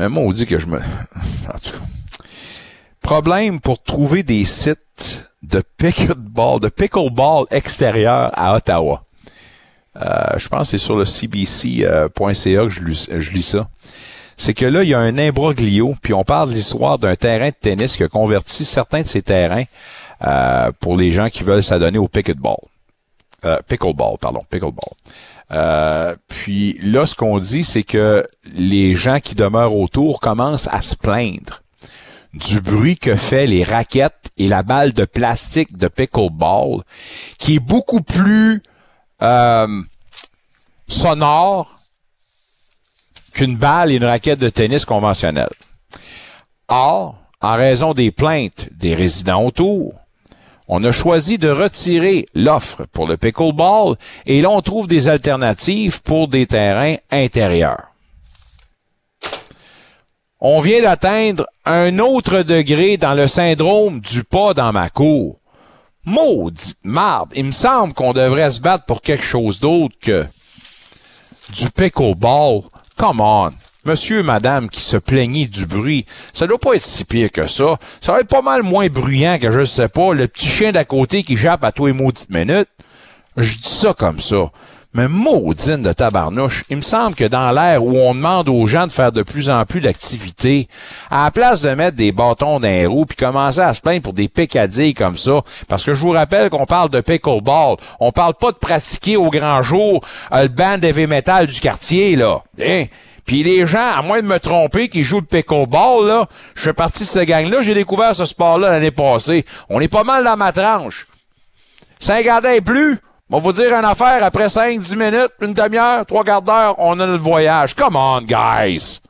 Mais moi, on dit que je me... [LAUGHS] En tout cas. Problème pour trouver des sites de pickleball, de pickleball extérieur à Ottawa. Euh, je pense que c'est sur le cbc.ca que je, lis- je lis ça. C'est que là, il y a un imbroglio, puis on parle de l'histoire d'un terrain de tennis qui a converti certains de ces terrains euh, pour les gens qui veulent s'adonner au pickleball. Euh, pickleball, pardon, pickleball. Euh, puis là, ce qu'on dit, c'est que les gens qui demeurent autour commencent à se plaindre du bruit que fait les raquettes et la balle de plastique de pickleball, qui est beaucoup plus euh, sonore qu'une balle et une raquette de tennis conventionnelle. Or, en raison des plaintes des résidents autour, on a choisi de retirer l'offre pour le pickleball et là, on trouve des alternatives pour des terrains intérieurs. On vient d'atteindre un autre degré dans le syndrome du pas dans ma cour. Maudite marde. Il me semble qu'on devrait se battre pour quelque chose d'autre que du pickleball. Come on. Monsieur, madame qui se plaignait du bruit, ça doit pas être si pire que ça. Ça va être pas mal moins bruyant que, je sais pas, le petit chien d'à côté qui jappe à toi et maudites minutes. Je dis ça comme ça. Mais maudine de tabarnouche, il me semble que dans l'ère où on demande aux gens de faire de plus en plus d'activités, à la place de mettre des bâtons dans les roues puis commencer à se plaindre pour des pécadilles comme ça, parce que je vous rappelle qu'on parle de pickleball, on parle pas de pratiquer au grand jour euh, le band heavy metal du quartier, là. Hein? Puis les gens, à moins de me tromper, qui jouent le pickleball, là, je fais partie de ce gang-là, j'ai découvert ce sport-là l'année passée. On est pas mal dans ma tranche. 50 ans et plus, on va vous dire une affaire, après 5-10 minutes, une demi-heure, trois quarts d'heure, on a notre voyage. Come on, guys!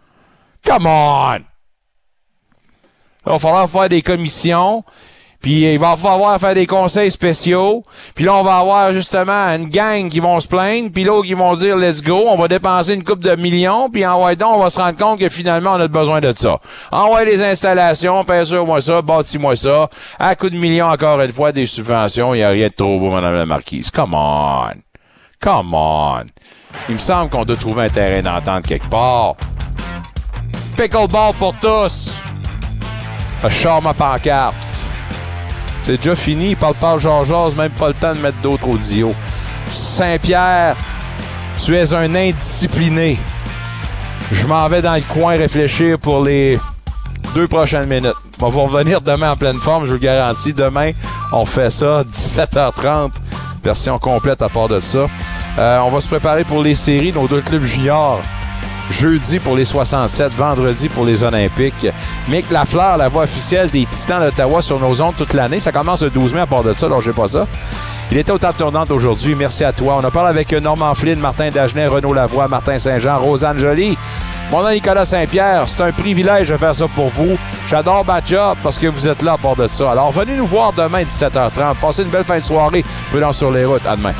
Come on! Il va falloir faire des commissions, puis il va falloir faire des conseils spéciaux, puis là, on va avoir justement une gang qui vont se plaindre, puis l'autre qui vont dire « let's go », on va dépenser une coupe de millions, puis en ouais, donc, on va se rendre compte que finalement, on a besoin de ça. Envoie les installations, pèse-moi ça, bâtis-moi ça, à coup de millions, encore une fois, des subventions, il n'y a rien de trop beau, madame la marquise. Come on! Come on! Il me semble qu'on doit trouver un terrain d'entente quelque part. Pickleball pour tous! Je sors ma pancarte. C'est déjà fini. Parle pas Georges, même pas le temps de mettre d'autres audios. Saint-Pierre, tu es un indiscipliné. Je m'en vais dans le coin réfléchir pour les deux prochaines minutes. On va revenir demain en pleine forme, je vous le garantis. Demain, on fait ça, 17h30, version complète à part de ça. Euh, on va se préparer pour les séries, nos deux clubs juniors. Jeudi pour les 67, vendredi pour les Olympiques. Mick Lafleur, la voix officielle des Titans d'Ottawa sur nos ondes toute l'année. Ça commence le 12 mai à part de ça, donc j'ai pas ça. Il était au temps tournante aujourd'hui. Merci à toi. On a parlé avec Normand Flynn, Martin Dagenet, Renaud Lavoie, Martin Saint-Jean, Rosanne Joly. Mon nom Nicolas Saint-Pierre. C'est un privilège de faire ça pour vous. J'adore ma job parce que vous êtes là à part de ça. Alors venez nous voir demain 17h30. Passez une belle fin de soirée. Prudence sur les routes. À demain.